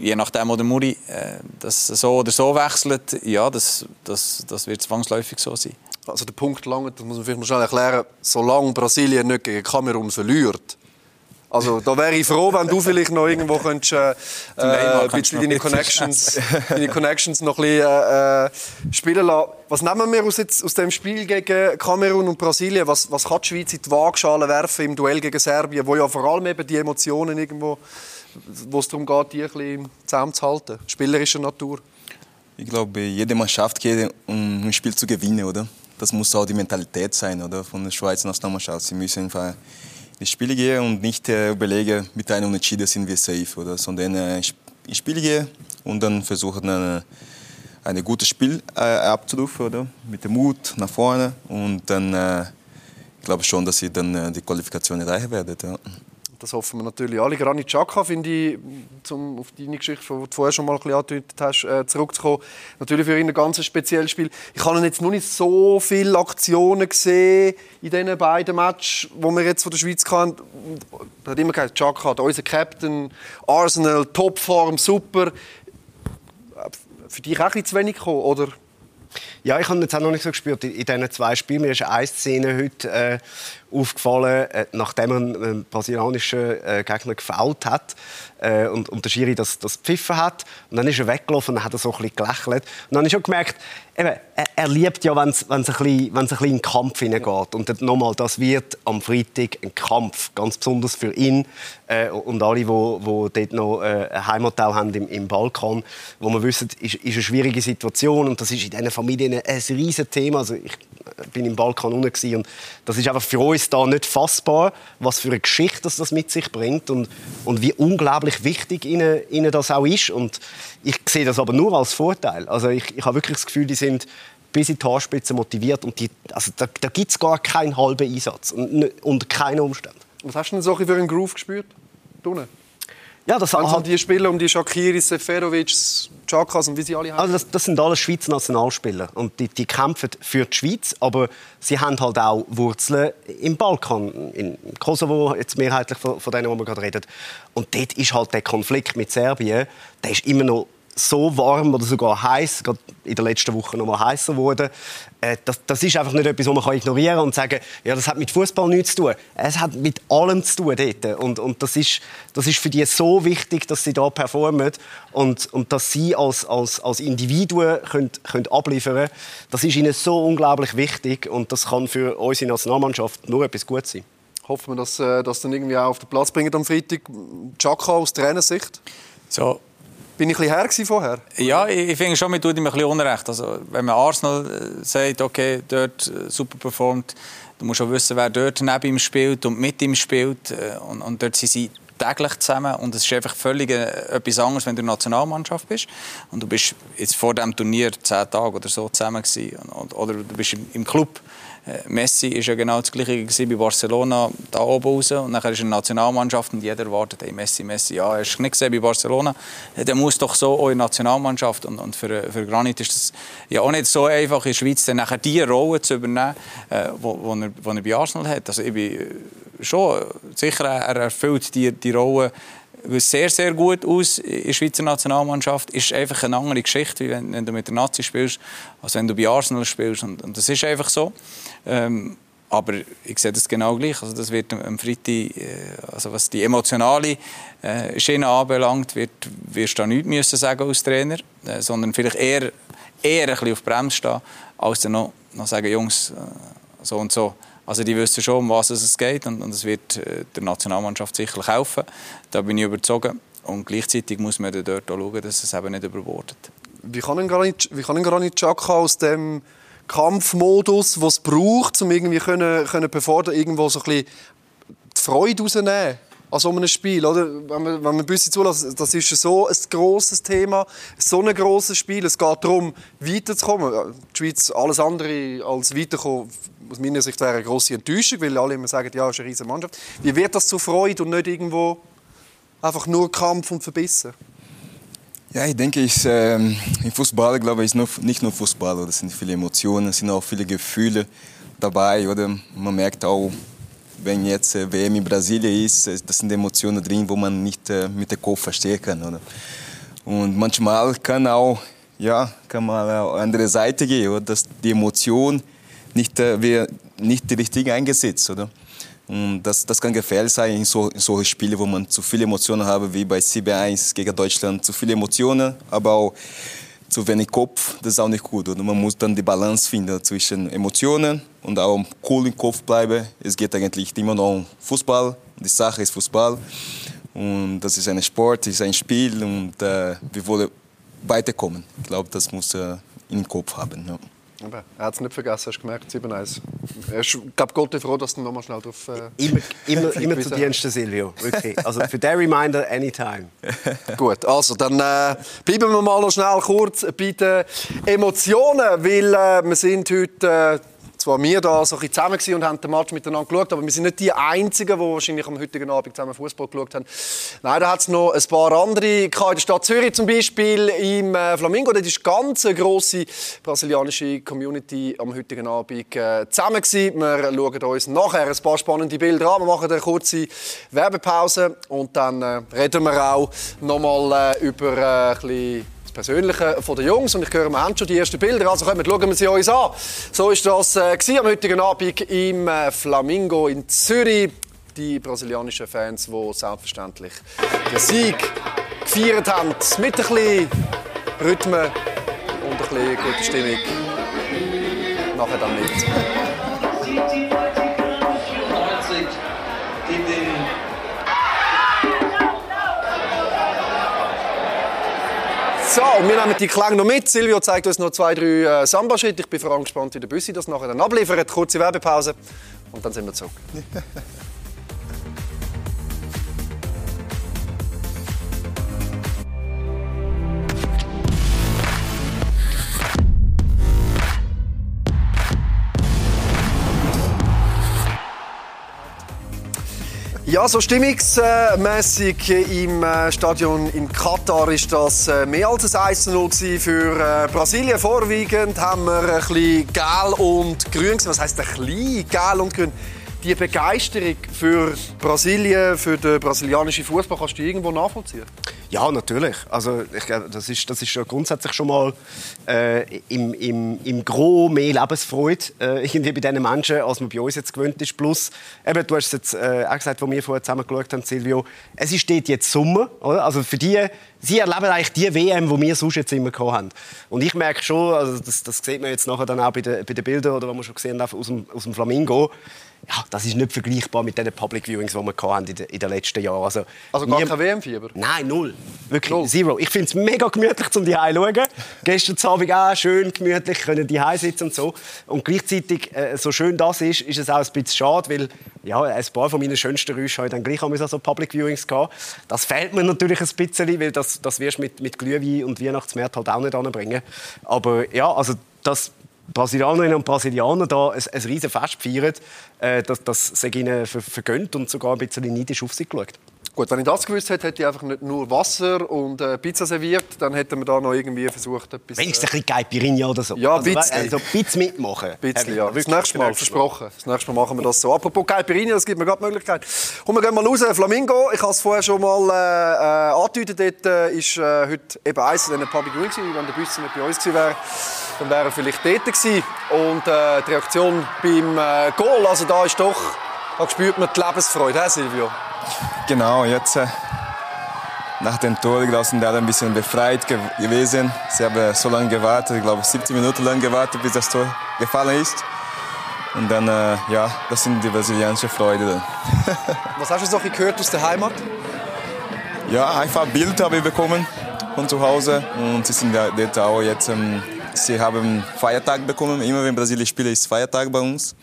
je nachdem, wo der Muri äh, das so oder so wechselt, ja, das, das, das wird zwangsläufig so sein. Also der Punkt lange, das muss man vielleicht mal schnell erklären, solange Brasilien nicht gegen Kamerun verliert, Also da wäre ich froh, wenn du vielleicht noch irgendwo könntest, äh, äh, ein bisschen deine Connections, deine Connections noch ein bisschen äh, äh, spielen lassen. Was nehmen wir aus, jetzt, aus dem Spiel gegen Kamerun und Brasilien? Was, was kann die Schweiz in die Waagschale werfen im Duell gegen Serbien, wo ja vor allem eben die Emotionen irgendwo, wo es darum geht, die ein bisschen zusammenzuhalten, spielerischer Natur? Ich glaube, jede Mannschaft geht, um ein Spiel zu gewinnen, oder? Das muss auch die Mentalität sein, oder? Von der Schweizer Nationalmannschaft. Sie müssen einfach ins Spiel gehen und nicht äh, überlegen, mit einem Unentschieden sind wir safe, oder? Sondern äh, ins Spiel gehen und dann versuchen, eine, ein gutes Spiel äh, abzurufen, oder? Mit dem Mut nach vorne und dann äh, ich glaube schon, dass sie dann äh, die Qualifikation erreichen werden. Ja. Das hoffen wir natürlich alle. Granit Xhaka finde ich, um auf deine Geschichte, die du vorher schon mal angedeutet hast, äh, zurückzukommen, natürlich für ihn ein ganz spezielles Spiel. Ich habe jetzt noch nicht so viele Aktionen gesehen in diesen beiden Matches, die wir jetzt von der Schweiz hatten. Er hat immer gesagt, Xhaka, unser Captain, Arsenal, Topform, super. Für dich auch ein zu wenig gekommen, oder? Ja, ich habe jetzt auch noch nicht so gespürt in, diesen zwei Spielen. Mir ist eine Szene heute äh, aufgefallen, äh, nachdem er einen brasilianischen äh, Gegner gefault hat äh, und, und der Schiri das, das pfiffen hat. Und dann ist er weggelaufen und hat er so ein bisschen gelächelt. Und dann habe ich schon gemerkt, eben, er, liebt ja, wenn es ein, bisschen, ein bisschen in den Kampf hineingeht. Und nochmal, das wird am Freitag ein Kampf, ganz besonders für ihn äh, und alle, die dort noch ein Heimatteil haben im, im Balkan, wo man wissen, ist, ist eine schwierige Situation und das ist in diesen Familien ein riesiges Thema. Also ich bin im Balkan unten und das ist einfach für uns da nicht fassbar, was für eine Geschichte das, mit sich bringt und, und wie unglaublich wichtig ihnen, ihnen das auch ist. Und ich sehe das aber nur als Vorteil. Also ich, ich habe wirklich das Gefühl, die sind bis in die Haarspitze motiviert und die, also da, da gibt es gar keinen halben Einsatz und, unter keinen Umständen. Was hast du denn so für einen Groove gespürt? Dunne? Ja, das also die Spieler um die Shakiri, Seferovic, Chakas und wie sie alle heißen. Also das, das, sind alles Schweizer Nationalspieler und die, die, kämpfen für die Schweiz, aber sie haben halt auch Wurzeln im Balkan, in Kosovo jetzt mehrheitlich von, von denen, wo wir gerade reden. Und dort ist halt der Konflikt mit Serbien, der ist immer noch so warm oder sogar heiß, gerade in der letzten Woche noch mal heißer geworden. Äh, das, das, ist einfach nicht etwas, was man ignorieren kann und sagen, ja, das hat mit Fußball nichts zu tun. Es hat mit allem zu tun dort. Und, und das, ist, das ist für die so wichtig, dass sie da performen und, und dass sie als, als, als Individuen können, können abliefern können. Das ist ihnen so unglaublich wichtig und das kann für unsere Nationalmannschaft nur etwas Gutes sein. Hoffen wir, dass äh, das dann irgendwie auch auf den Platz bringen am Freitag. Chaka aus Trainersicht? So, bin ich ein her vorher? Ja, ich, ich finde schon, man tut ihm ein bisschen Unrecht. Also, wenn man Arsenal äh, sagt, okay, dort äh, super performt, du musst auch wissen, wer dort neben ihm spielt und mit ihm spielt. Äh, und, und dort sind sie täglich zusammen und es ist einfach völlig etwas anderes, wenn du Nationalmannschaft bist und du bist jetzt vor dem Turnier zehn Tage oder so zusammen gewesen, oder du bist im Club Messi ist ja genau das Gleiche bei Barcelona da oben raus und nachher ist eine Nationalmannschaft und jeder wartet, hey, Messi, Messi, ja, hast du nicht gesehen bei Barcelona? Der muss doch so auch in Nationalmannschaft und, und für, für Granit ist das ja auch nicht so einfach in der Schweiz dann nachher die Rolle zu übernehmen, äh, wo, wo, er, wo er bei Arsenal hat. Also ich bin schon sicher, er erfüllt die, die Rolle sehr, sehr gut aus in der Schweizer Nationalmannschaft. Ist einfach eine andere Geschichte, wie wenn, wenn du mit der Nazi spielst, als wenn du bei Arsenal spielst. Und, und das ist einfach so. Ähm, aber ich sehe das genau gleich. Also das wird am Freitag, äh, also was die emotionale äh, Schiene anbelangt, wird, wirst du da nichts müssen sagen als Trainer, äh, sondern vielleicht eher, eher ein bisschen auf Bremse stehen, als dann noch, noch sagen, Jungs, so und so. Also die wissen schon, um was es geht und, und es wird äh, der Nationalmannschaft sicherlich helfen. Da bin ich überzeugt. Und gleichzeitig muss man dort auch schauen, dass es eben nicht überbordet. Wie kann ein Granit, wie kann ein Granit aus dem Kampfmodus, den es braucht, um irgendwie können, können befordern, irgendwo so ein bisschen die Freude rausnehmen? An so einem Spiel. Oder? Wenn man, wenn man ein bisschen zulässt, das ist so ein grosses Thema, so ein grosses Spiel. Es geht darum, weiterzukommen. Die Schweiz, alles andere als weiterkommen, aus meiner Sicht wäre eine grosse Enttäuschung, weil alle immer sagen, ja, es ist eine riesige Mannschaft. Wie wird das zu Freude und nicht irgendwo einfach nur Kampf und Verbissen? Ja, ich denke, ich, äh, im Fußball, glaube ich, ist nicht nur Fußball. Es sind viele Emotionen, es sind auch viele Gefühle dabei. Oder? Man merkt auch, wenn jetzt äh, WM in Brasilien ist, äh, das sind Emotionen drin, wo man nicht äh, mit dem Kopf verstehen kann. Oder? Und manchmal kann auch, ja, kann man auf andere Seite gehen, oder? dass die Emotion nicht, äh, nicht richtig eingesetzt, oder? Und das, das kann gefährlich sein in, so, in solchen Spielen, wo man zu viele Emotionen hat, wie bei CB1 gegen Deutschland. Zu viele Emotionen, aber auch zu wenig Kopf. Das ist auch nicht gut. Und man muss dann die Balance finden zwischen Emotionen und auch cool im Kopf bleiben. Es geht eigentlich immer noch um Fußball. Die Sache ist Fußball. Und das ist ein Sport, ist ein Spiel und äh, wir wollen weiterkommen. Ich glaube, das muss er im Kopf haben. Ja. Aber er hat es nicht vergessen, hast du gemerkt, 7-1. Ich glaube, Gott ist froh, dass du noch mal schnell drauf... Äh, Immer, immer, immer zu Diensten, Silvio. Wirklich. Also für den Reminder, anytime. Gut, also dann äh, bleiben wir mal noch schnell kurz bei den Emotionen, weil äh, wir sind heute... Äh, zwar wir da so ein zusammen und haben den Match miteinander geschaut, aber wir sind nicht die Einzigen, die wahrscheinlich am heutigen Abend zusammen Fußball geschaut haben. Nein, da hat es noch ein paar andere in der Stadt Zürich zum Beispiel im äh, Flamingo. Dort ist ganz eine grosse brasilianische Community am heutigen Abend äh, zusammen. Wir schauen uns nachher ein paar spannende Bilder an. Wir machen eine kurze Werbepause und dann äh, reden wir auch noch mal äh, über ein bisschen das Persönliche von den Jungs. Und ich höre, haben schon die ersten Bilder, also kommen, schauen wir sie uns an. So ist das äh, am heutigen Abend im äh, Flamingo in Zürich. Die brasilianischen Fans, die selbstverständlich den Sieg gefeiert haben. Mit ein bisschen Rhythmen und ein bisschen gute Stimmung. Nachher dann mit. So, und wir nehmen die Klänge noch mit. Silvio zeigt uns noch zwei, drei äh, Samba-Schritte. Ich bin vor allem gespannt, wie der Büssi das nachher dann abliefert. Kurze Werbepause und dann sind wir zurück. Ja, so stimmungsmäßig im äh, Stadion in Katar ist das äh, mehr als ein 1-0 für äh, Brasilien. Vorwiegend haben wir ein bisschen gel und grün. Was heisst ein bisschen gel und grün? Die Begeisterung für Brasilien, für den brasilianischen Fußball, kannst du irgendwo nachvollziehen? Ja, natürlich. Also ich das ist, das ist grundsätzlich schon mal äh, im, im, im Gros mehr Lebensfreude äh, irgendwie bei diesen Menschen, als man bei uns jetzt gewöhnt ist. Plus, eben, du hast es jetzt äh, auch gesagt, wo wir vorher zusammen geschaut haben, Silvio, es ist jetzt Sommer. Oder? Also für die, sie erleben eigentlich die WM, die wir sonst jetzt immer haben. Und ich merke schon, also das, das sieht man jetzt nachher dann auch bei den, bei den Bildern, oder was wir schon gesehen haben aus dem, aus dem Flamingo, ja, das ist nicht vergleichbar mit den Public Viewings, die wir hatten in, den, in den letzten Jahren. Also, also gar kein WM-Fieber? Nein, null. Wirklich, null. zero. Ich finde es mega gemütlich, um die zu schauen. Gestern Abend auch schön gemütlich, können die sitzen und so. Und gleichzeitig, äh, so schön das ist, ist es auch ein bisschen schade, weil ja, ein paar von meinen schönsten Rüschen habe ich dann gleich an so Public Viewings gehabt. Das fehlt mir natürlich ein bisschen, weil das, das wirst du mit, mit Glühwein und Weihnachtsmärkten halt auch nicht anbringen. Aber ja, also das Brasilianerinnen und Brasilianer da ein, ein riesen Fest feiern, äh, das, das sei ihnen vergönnt und sogar ein bisschen neidisch auf sie geschaut. Gut, wenn ich das gewusst hätte, hätte ich einfach nicht nur Wasser und äh, Pizza serviert, dann hätten wir da noch irgendwie versucht, etwas... Wenigstens ein bisschen Caipirinha oder so. Ja, ein also, also, ein bisschen mitmachen. Ein bisschen, ja. Das nächste Mal, versprochen. Das nächste Mal machen wir das so. Apropos Caipirinha, das gibt mir gerade die Möglichkeit. Komm, wir gehen mal raus. Flamingo, ich habe es vorher schon mal äh, äh angedeutet, dort äh, ist äh, heute eben eins in einem Public Viewing gewesen. Wenn der Büsser nicht bei uns gewesen wäre, dann wäre er vielleicht dort gewesen. Und äh, die Reaktion beim äh, Goal, also da ist doch, da spürt man die Lebensfreude, he, Silvio? Genau, jetzt äh, nach dem Tor, glaube, sind alle ein bisschen befreit ge gewesen. Sie haben so lange gewartet, ich glaube 70 Minuten lang gewartet, bis das Tor gefallen ist. Und dann, äh, ja, das sind die brasilianische Freude. Was hast du so gehört aus der Heimat? Ja, einfach ein Bild habe ich bekommen von zu Hause. Und sie sind dort auch jetzt, ähm, sie haben Feiertag bekommen. Immer wenn Brasilien spielt, ist Feiertag bei uns.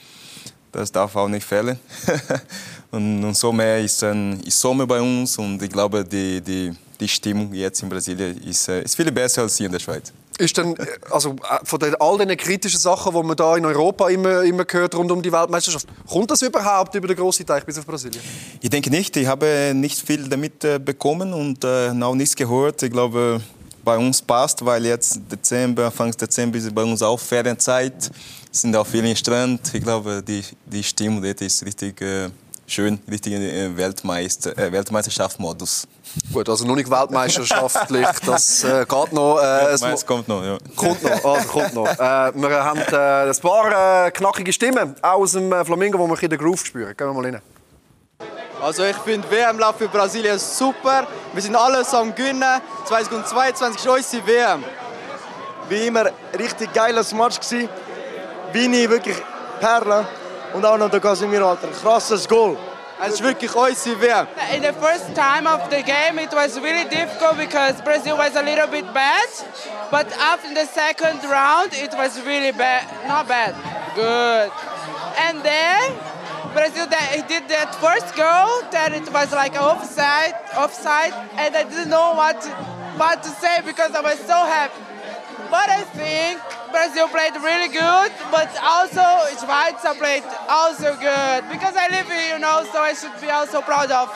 Das darf auch nicht fehlen. und, und so mehr ist, ein, ist Sommer bei uns und ich glaube, die, die, die Stimmung jetzt in Brasilien ist, äh, ist viel besser als hier in der Schweiz. Ist denn, äh, also äh, von den, all den kritischen Sachen, die man da in Europa immer, immer hört rund um die Weltmeisterschaft, kommt das überhaupt über den großen Teich bis auf Brasilien? Ich denke nicht. Ich habe nicht viel damit bekommen und äh, auch nichts gehört. Ich glaube, bei uns passt, weil jetzt Dezember, Anfang Dezember ist bei uns auch Ferienzeit sind auch viele Strand. Ich glaube, die, die Stimmung dort ist richtig äh, schön, richtig äh, Weltmeister, äh, Weltmeisterschaftsmodus. Gut, also noch nicht weltmeisterschaftlich, das äh, geht noch. Äh, es kommt noch, ja. Kommt noch, also kommt noch. Äh, wir haben äh, ein paar äh, knackige Stimmen aus dem Flamingo, wo wir in den Groove spüren. Gehen wir mal rein. Also ich finde WM-Lauf für Brasilien super. Wir sind alles am Gewinnen. 2022 ist unsere WM. Wie immer, richtig geiles Match gewesen. Vini wirklich Perle. Und auch noch der Casemiro, Alter. Krasses Goal. Es ist wirklich unsere WM. In the first time of the game, it was really difficult because Brazil was a little bit bad. But after the second round, it was really bad. Not bad. Good. And then Brazil that he did that first goal that it was like offside, offside, and I didn't know what to, what to say because I was so happy. But I think Brazil played really good, but also Schweiz played also good because I live here, you know, so I should be also proud of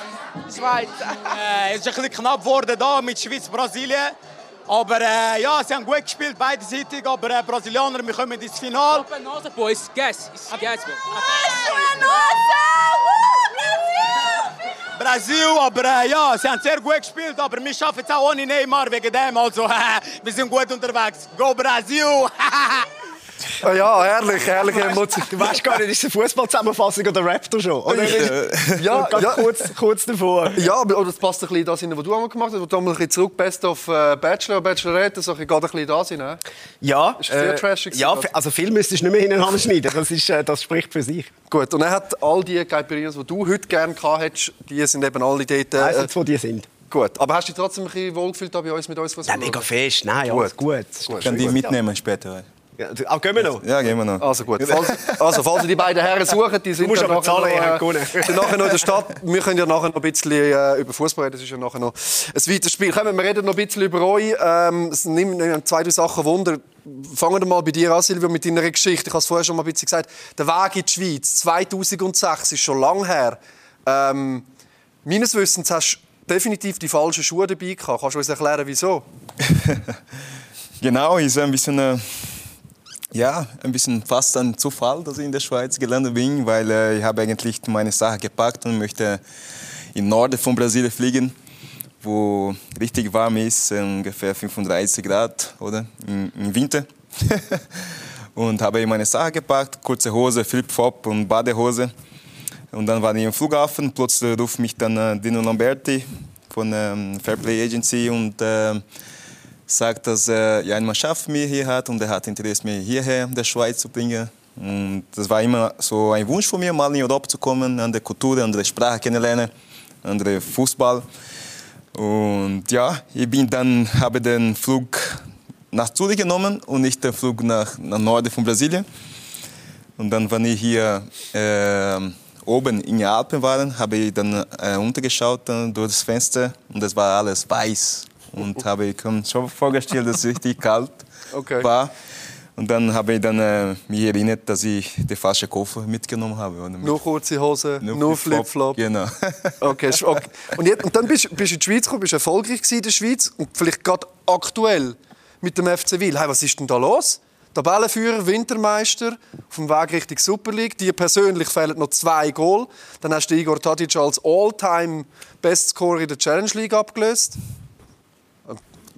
Schweiz. äh, es ist ein bisschen knapp geworden da mit Schweiz-Brasilien. Aber äh, ja, sie haben gut gespielt, beidseitig. Aber äh, Brasilianer, wir kommen ins Finale. Nossa, pô, esquece, esquece, pô. Brasil, aber äh, ja, sie haben sehr gut gespielt. Aber wir schaffen es auch ohne Neymar wegen dem. Also, wir sind gut unterwegs. Go Brasil! Ah ja, herrlich, herrliche Emotion. Du weißt gar nicht, ist es eine Fußballzusammenfassung oder Raptor schon? Oder? Ja, Ganz ja. Kurz, kurz davor. Ja, aber oder das passt ein bisschen das hin, was du einmal gemacht hast. Wo du einmal ein bisschen zurück Best of äh, Bachelor, Bachelorette, so ein bisschen, ein bisschen da sein. Ne? Ja, Ist sehr trashig ja, also viel müsstest du nicht mehr hintereinander schneiden. Das, ist, äh, das spricht für sich. Gut, und er hat all die Caipirinhas, die du heute gerne gehabt hättest, die sind eben alle dort. Weiss Äh, jetzt, wo die sind. gut, aber hast du dich trotzdem ein bisschen wohlgefühlt da bei uns, mit uns? Ja, mega fest. Nein, Gut. alles gut. Ich kann die mitnehmen später. Ja, auch gehen wir noch. Ja, gehen wir noch. Also gut. Falls, also, falls ihr die beiden Herren suchen, die sind musst dann aber zahlen, noch, äh, sind nachher noch in der Stadt. Wir können ja nachher noch ein bisschen äh, über Fußball reden. Das ist ja nachher noch ein weiteres Spiel. Kommen wir reden noch ein bisschen über euch. Ähm, es nimmt nimmt zwei, drei Sachen Wunder. Fangen wir mal bei dir an, Silvio, mit deiner Geschichte. Ich habe es vorher schon mal ein bisschen gesagt. Der Weg in die Schweiz 2006 ist schon lange her. Ähm, meines Wissens hast du definitiv die falschen Schuhe dabei gehabt. Kannst du uns erklären, wieso? Genau, ist ein bisschen, äh, ja, ein bisschen fast ein Zufall, dass ich in der Schweiz gelandet bin, weil äh, ich habe eigentlich meine Sache gepackt und möchte in Norden von Brasilien fliegen, wo richtig warm ist, äh, ungefähr 35 Grad, oder? Im, im Winter. und habe meine Sache gepackt, kurze Hose, Flip-Flop und Badehose. Und dann war ich im Flughafen, plötzlich ruft mich dann äh, Dino Lamberti von ähm, Fairplay Agency und äh, sagt, dass er ja, eine Mannschaft mir hier hat und er hat Interesse, mich hierher in der Schweiz zu bringen. Und das war immer so ein Wunsch von mir, mal in Europa zu kommen, andere Kultur, andere Sprache kennenlernen, andere Fußball. Und ja, ich bin dann, habe den Flug nach Zürich genommen und nicht den Flug nach, nach Norden von Brasilien. Und dann, wenn ich hier äh, oben in den Alpen war, habe ich dann äh, untergeschaut äh, durch das Fenster und es war alles weiß. Und habe ich mir schon vorgestellt, dass es richtig kalt Okay. war. Und dann habe ich dann äh, mich erinnert, dass ich den falschen Koffer mitgenommen habe. oder? Nur kurze Hose, nur, Flip-Flop. Genau. Okay, okay. Und, jetzt, und dann bist du in die Schweiz gekommen, bist erfolgreich gewesen in der Schweiz und vielleicht gerade aktuell mit dem FC Wil. Hey, was ist denn da los? Tabellenführer, Wintermeister, auf dem Weg Richtung Super League. Dir persönlich fehlen noch zwei Goal. Dann hast du Igor Tadic als All-Time Bestscorer in der Challenge League abgelöst.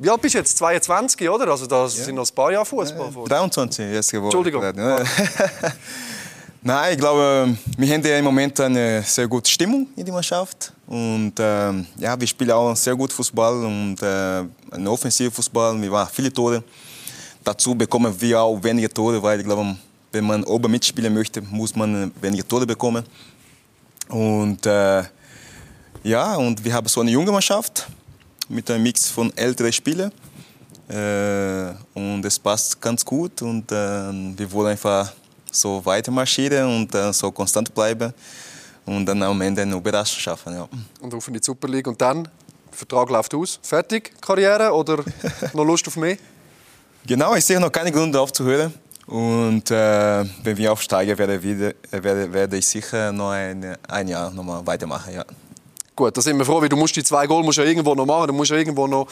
Wie alt bist du jetzt? 22, oder? Also das sind noch ein paar Jahre Fußball. vor dir. 23 jetzt geworden. Entschuldigung. Ja. Nein, ich glaube, wir haben ja im Moment eine sehr gute Stimmung in der Mannschaft. Und ähm, ja, wir spielen auch sehr gut Fußball und äh, einen offensiven Fußball. Wir machen viele Tore. Dazu bekommen wir auch weniger Tore, weil ich glaube, wenn man oben mitspielen möchte, muss man weniger Tore bekommen. Und äh, ja, und wir haben so eine junge Mannschaft mit einem Mix von älteren Spielern. Äh, und es passt ganz gut und äh, wir wollen einfach so weiter marschieren und äh, so konstant bleiben und dann am Ende eine Überraschung schaffen. Ja. Und auf in die Super League. Und dann, der Vertrag läuft aus. Fertig, Karriere? Oder noch Lust auf mehr? Genau, ich sehe noch keinen Grund aufzuhören. Und äh, wenn wir aufsteigen, werde, wieder, äh, werde, werde ich sicher noch ein, ein Jahr noch mal weitermachen. Ja. Gut, da sind wir froh, weil du musst die zwei Goal musst ja irgendwo noch machen. Du musst ja irgendwo noch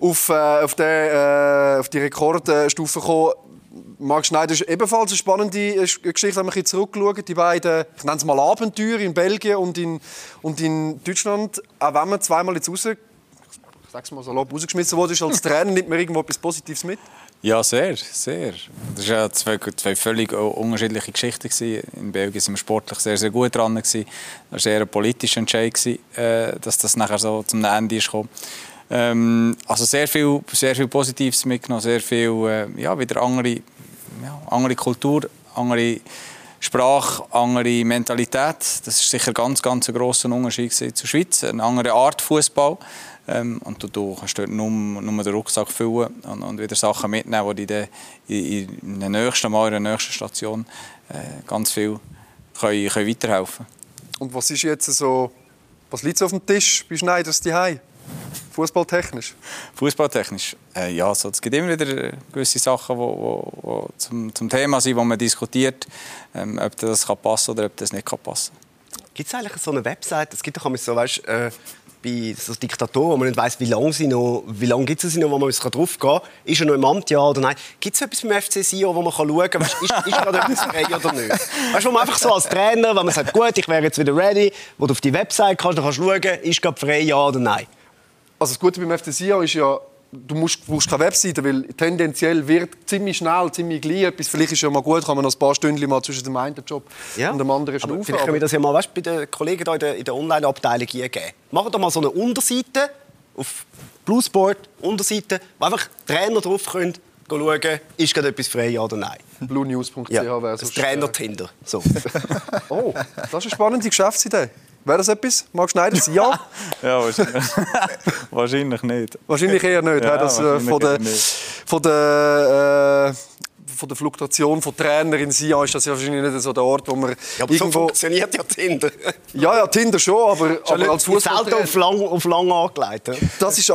auf, äh, auf, der, äh, auf die Rekordstufe kommen. Marc Schneider ist ebenfalls eine spannende äh, Geschichte, wenn bisschen zurückschauen. Die beiden, ich nenne es mal Abenteuer in Belgien und in, und in Deutschland, auch wenn man zweimal jetzt raus, ich sag's mal salopp, rausgeschmissen worden ist als Trainer, nimmt man irgendwo etwas Positives mit? Ja, sehr, sehr. Das waren ja zwei, zwei völlig unterschiedliche Geschichten. In Belgien sind wir sportlich sehr, sehr gut dran. Das war eher ein politischer Entscheid, äh, dass das nachher so zum Ende ist. Ähm, also sehr viel, sehr viel Positives mitgenommen, sehr viel, äh, ja, wieder andere, ja, andere Kultur, andere Sprache, andere Mentalität. Das ist sicher ganz, ganz ein grosser Unterschied zur Schweiz. Eine andere Art Fußball. Ähm, und du, du kannst dort nur, nur den Rucksack füllen und, und wieder Sachen mitnehmen, die dir in, in der nächsten Mal, in der nächsten Station äh, ganz viel können, können weiterhelfen Und was ist jetzt so, was liegt auf dem Tisch bei Schneiders die Fußballtechnisch? Fußballtechnisch? Äh, ja, so, es gibt immer wieder gewisse Sachen, die wo, wo zum, zum Thema sind, wo man diskutiert, ähm, ob das kann passen oder ob das nicht kann passen Gibt es eigentlich so eine Website? Es gibt doch so, weißt, äh, bei so Diktatoren, wo man nicht weiß, wie lange sie noch, wie lange gibt es sie noch, wo man drauf gehen kann. Ist er noch im Amt, ja oder nein? Gibt es etwas beim FC Sion, wo man schauen kann, ist, ist gerade etwas frei oder nicht? Weißt du, wo man einfach so als Trainer, wenn man sagt, gut, ich wäre jetzt wieder ready, wo du auf die Website kannst, dann kannst du schauen, ist gerade frei, ja oder nein? Also das Gute beim FC Sion ist ja, du musst, brauchst keine Webseite, weil tendenziell wird ziemlich schnell, ziemlich gleich etwas. Vielleicht ist ja mal gut, kann man noch ein paar Stunden mal zwischen dem einen Job ja. und dem anderen schnaufen. Vielleicht können wir das ja mal weißt, bei den Kollegen hier in der, der Online-Abteilung geben. Machen doch mal so eine Unterseite auf Bluesport, Unterseite, wo einfach Trainer drauf können schauen, ist gerade etwas frei, ja oder nein. bluenews.ch ja, wäre so. Trainer-Tinder. So. oh, das ist eine spannende Geschäftsidee. Wäre das etwas? Marc Schneider? Ja? ja, wahrscheinlich. wahrscheinlich nicht. Wahrscheinlich eher nicht. Ja, das, äh, von, der, von, der, äh, von der Fluktuation von Trainer in Sion ist das ja wahrscheinlich nicht so der Ort, wo man ja, aber irgendwo... so funktioniert ja Tinder. ja, ja, Tinder schon, aber, aber als Fußballtrainer... auf lang, auf lang angelegt. Das ist...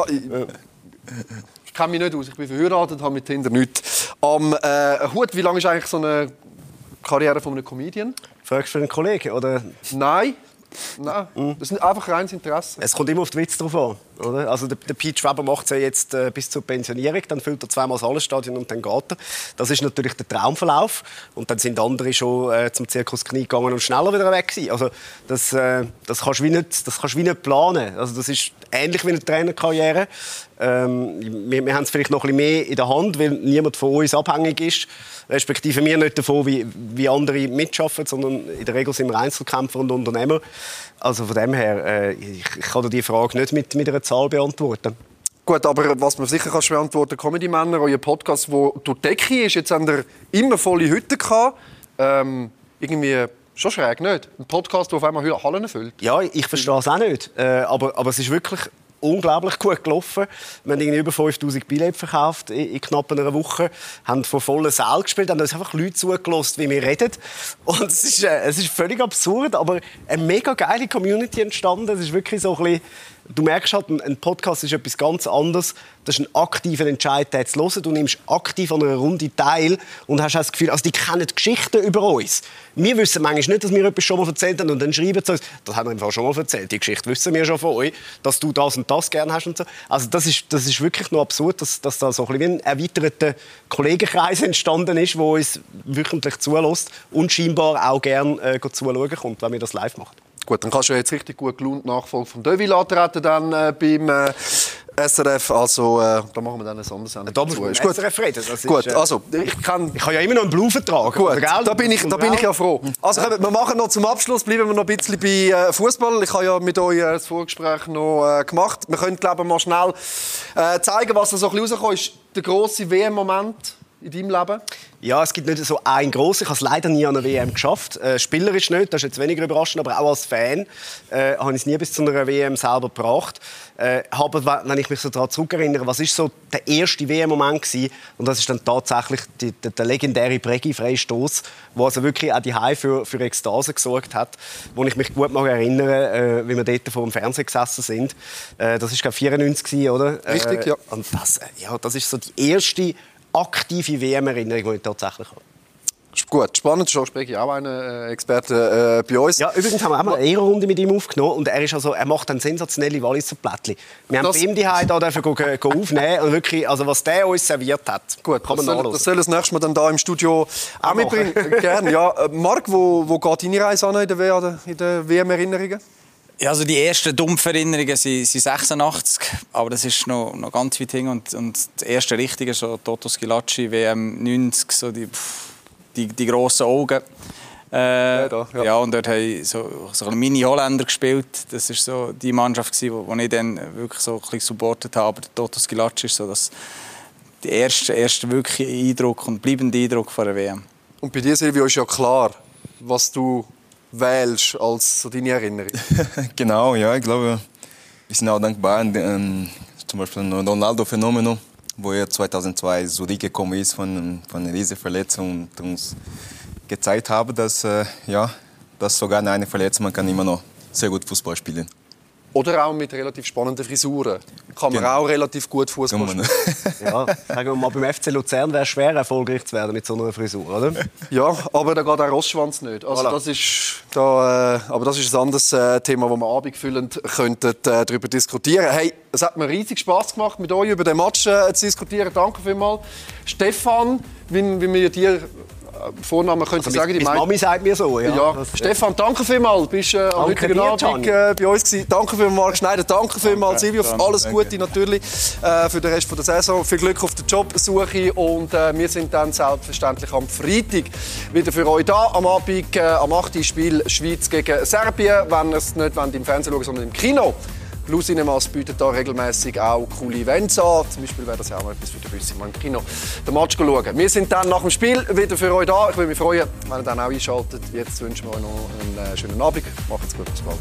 Ich kenne mich nicht aus. Ich bin verheiratet, habe mit Tinder nichts. Am äh, Hut, wie lange ist eigentlich so eine Karriere von einem Comedian? Fragst du für einen Kollegen, oder? Nein. Nein, das ist einfach reines Interesse. Es kommt immer auf den Witz drauf an. Oder? Also der, der Pete Schweber macht es ja jetzt äh, bis zur Pensionierung, dann füllt er zweimal das Hallenstadion und dann geht er. Das ist natürlich der Traumverlauf. Und dann sind andere schon äh, zum Zirkus Knie gegangen und schneller wieder weg gewesen. Also das, äh, das kannst du wie nicht, das kannst wie nicht planen. Also das ist ähnlich wie eine Trainerkarriere. Ähm, wir, wir haben es vielleicht noch ein bisschen mehr in der Hand, weil niemand von uns abhängig ist. Respektive wir nicht davon, wie, wie andere mitschaffen, sondern in der Regel sind wir Einzelkämpfer und Unternehmer. Also von dem her, äh, ich, ich kann dir die Frage nicht mit, mit einer Zahl beantworten. Gut, aber was man sicher kann beantworten kann, Comedy-Männer, euer Podcast, der durch die Decke ist, jetzt haben ihr immer volle Hütte gehabt. Ähm, irgendwie schon schräg, nicht? Ein Podcast, der auf einmal Hallen füllt. Ja, ich verstehe es auch nicht. Äh, aber, aber es ist wirklich unglaublich gut gelaufen. Wir haben über 5000 Billette verkauft in, knapp einer Woche, haben von vollen Saal gespielt, haben uns einfach Leute zugelassen, wie wir reden. Und es ist, äh, es ist völlig absurd, aber eine mega geile Community entstanden. Es ist wirklich so ein bisschen du merkst halt, ein Podcast ist etwas ganz anderes. Das ist ein aktiver Entscheid, den zu hören. Du nimmst aktiv an einer Runde teil und hast das Gefühl, also die kennen Geschichten über uns. Wir wissen manchmal nicht, dass wir etwas schon mal erzählt haben und dann schreiben sie uns, das haben wir im Fall schon mal erzählt, die Geschichte wissen wir schon von euch, dass du das und das gerne hast und so. Also das ist, das ist wirklich noch absurd, dass, dass da so ein, bisschen wie ein erweiterter Kollegenkreis entstanden ist, der uns wöchentlich zulässt und scheinbar auch gerne äh, zuschauen kommt, wenn wir das live machen. Gut, dann kannst du jetzt richtig gut gelohnt Nachfolge von Deville antreten dann äh, beim äh, SRF. Also, äh, da machen wir dann ein anderes Da muss man gut. SRF reden. Das gut, ist, äh, also, ich kann... Ich habe ja immer noch einen Blue-Vertrag. Gut, da bin, ich, da bin ich ja froh. Also, wir machen noch zum Abschluss, bleiben wir noch ein bisschen bei äh, Fußball. Ich habe ja mit euch äh, das Vorgespräch noch äh, gemacht. Wir können, glaube ich, mal schnell äh, zeigen, was da so ein bisschen rausgekommen ist. Der grosse WM-Moment in deinem Leben? Ja, es gibt nicht so einen grossen. Ich habe es leider nie an einer WM geschafft. Äh, spielerisch nicht, das ist jetzt weniger überraschend, aber auch als Fan äh, habe ich es nie bis zu einer WM selber gebracht. Äh, aber wenn ich mich so daran zurückerinnere, was ist so der erste WM-Moment gewesen? Und das ist dann tatsächlich die, der, der legendäre Bregi-Freistoß, wo also wirklich auch die für, für Ekstase gesorgt hat, wo ich mich gut mag erinnere, äh, wie wir dort vor dem Fernseher gesessen sind. Äh, das ist glaube 94 oder? Richtig, ja. Und das, äh, ja, das ist so die erste aktive WM-Erinnerung, die ich tatsächlich habe. Gut, spannend. Schon spreche ich auch einen äh, Experte äh, bei uns. Ja, übrigens haben wir auch mal eine Ehrenrunde mit ihm aufgenommen und er, ist also, er macht dann sensationelle Walliser Plättchen. Wir haben das bei ihm die da dürfen go, go aufnehmen und wirklich, also was der uns serviert hat, Gut, kann man das soll, das soll das nächste Mal dann da im Studio auch mitbringen. Gerne, ja. Äh, Marc, wo, wo geht deine Reise an in der, in der WM-Erinnerungen? Ja, also die ersten dumpfen Erinnerungen sind, sind 86, aber das ist noch, noch ganz weit hin. Und, und das erste Richtige, so Toto Schilacci, WM 90, so die, die, die grossen Augen. Äh, ja, ja. ja, und dort haben so, so ein Mini-Holländer gespielt. Das war so die Mannschaft, die ich dann wirklich so ein bisschen supportet habe. Aber Toto Schilacci ist so das, der erste, erste wirkliche Eindruck und bleibende Eindruck von der WM. Und bei dir, Silvio, ist ja klar, was du wählst als so deine Erinnerung. genau, ja, ich glaube, wir sind auch dankbar. Ähm, zum Beispiel Ronaldo Phänomen, wo er 2002 zurückgekommen ist von, von einer riesigen Verletzung und uns gezeigt hat, dass, äh, ja, dass sogar eine Verletzung man kann immer noch sehr gut Fußball spielen kann. Oder auch mit relativ spannenden Frisuren. Kann man genau. auch relativ gut Fußball spielen. ja, sagen wir mal, beim FC Luzern wäre es schwer, erfolgreich zu werden mit so einer Frisur, oder? Ja, aber da geht auch Rossschwanz nicht. Also voilà. das ist, da, äh, aber das ist ein anderes äh, Thema, das wir abendfüllend könnten, äh, darüber diskutieren Hey, es hat mir riesig Spaß gemacht, mit euch über den Match äh, zu diskutieren. Danke vielmals. Stefan, wie, wie wir dir Vornamen könnte also sagen. Die Mami sagt mir so. Ja. ja. Stefan, danke vielmals. Bist äh, am heutigen Abend äh, bei uns gewesen. Danke vielmals, Marc Schneider. Danke vielmals, Silvio. Alles Gute natürlich äh, für den Rest der Saison. Viel Glück auf der Jobsuche und äh, wir sind dann selbstverständlich am Freitag wieder für euch da. Am Abend äh, am 8. Spiel Schweiz gegen Serbien. Wenn ihr es nicht im Fernsehen schauen, sondern im Kino. Blue Cinemas bietet da regelmäßig auch coole Events an. Zum Beispiel wäre das ja auch mal etwas für die Büsse, mal im Kino den Match schauen. Wir sind dann nach dem Spiel wieder für euch da. Ich würde mich freuen, wenn ihr dann auch einschaltet. Jetzt wünschen wir euch noch einen äh, schönen Abend. Macht's gut, bis bald.